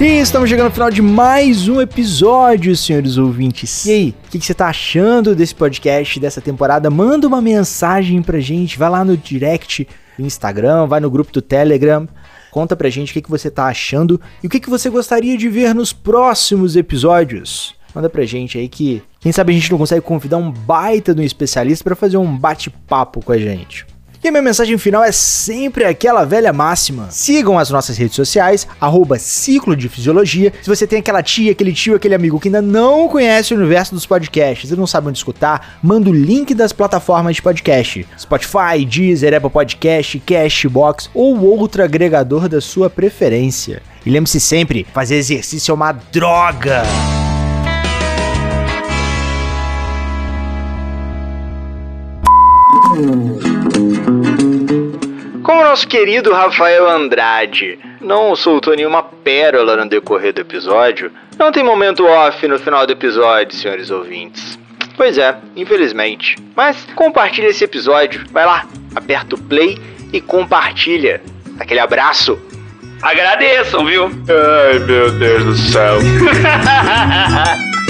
E estamos chegando ao final de mais um episódio, senhores ouvintes. E aí, o que, que você tá achando desse podcast, dessa temporada? Manda uma mensagem pra gente, vai lá no direct do Instagram, vai no grupo do Telegram, conta pra gente o que, que você tá achando e o que, que você gostaria de ver nos próximos episódios. Manda pra gente aí que, quem sabe a gente não consegue convidar um baita de um especialista pra fazer um bate-papo com a gente. E a minha mensagem final é sempre aquela velha máxima. Sigam as nossas redes sociais, arroba Ciclo de Fisiologia. Se você tem aquela tia, aquele tio, aquele amigo que ainda não conhece o universo dos podcasts e não sabe onde escutar, manda o link das plataformas de podcast. Spotify, Deezer, Apple Podcast, Cashbox ou outro agregador da sua preferência. E lembre-se sempre, fazer exercício é uma droga! Como nosso querido Rafael Andrade não soltou nenhuma pérola no decorrer do episódio, não tem momento off no final do episódio, senhores ouvintes. Pois é, infelizmente. Mas compartilha esse episódio, vai lá, aperta o play e compartilha. Aquele abraço. Agradeçam, viu? Ai, meu Deus do céu.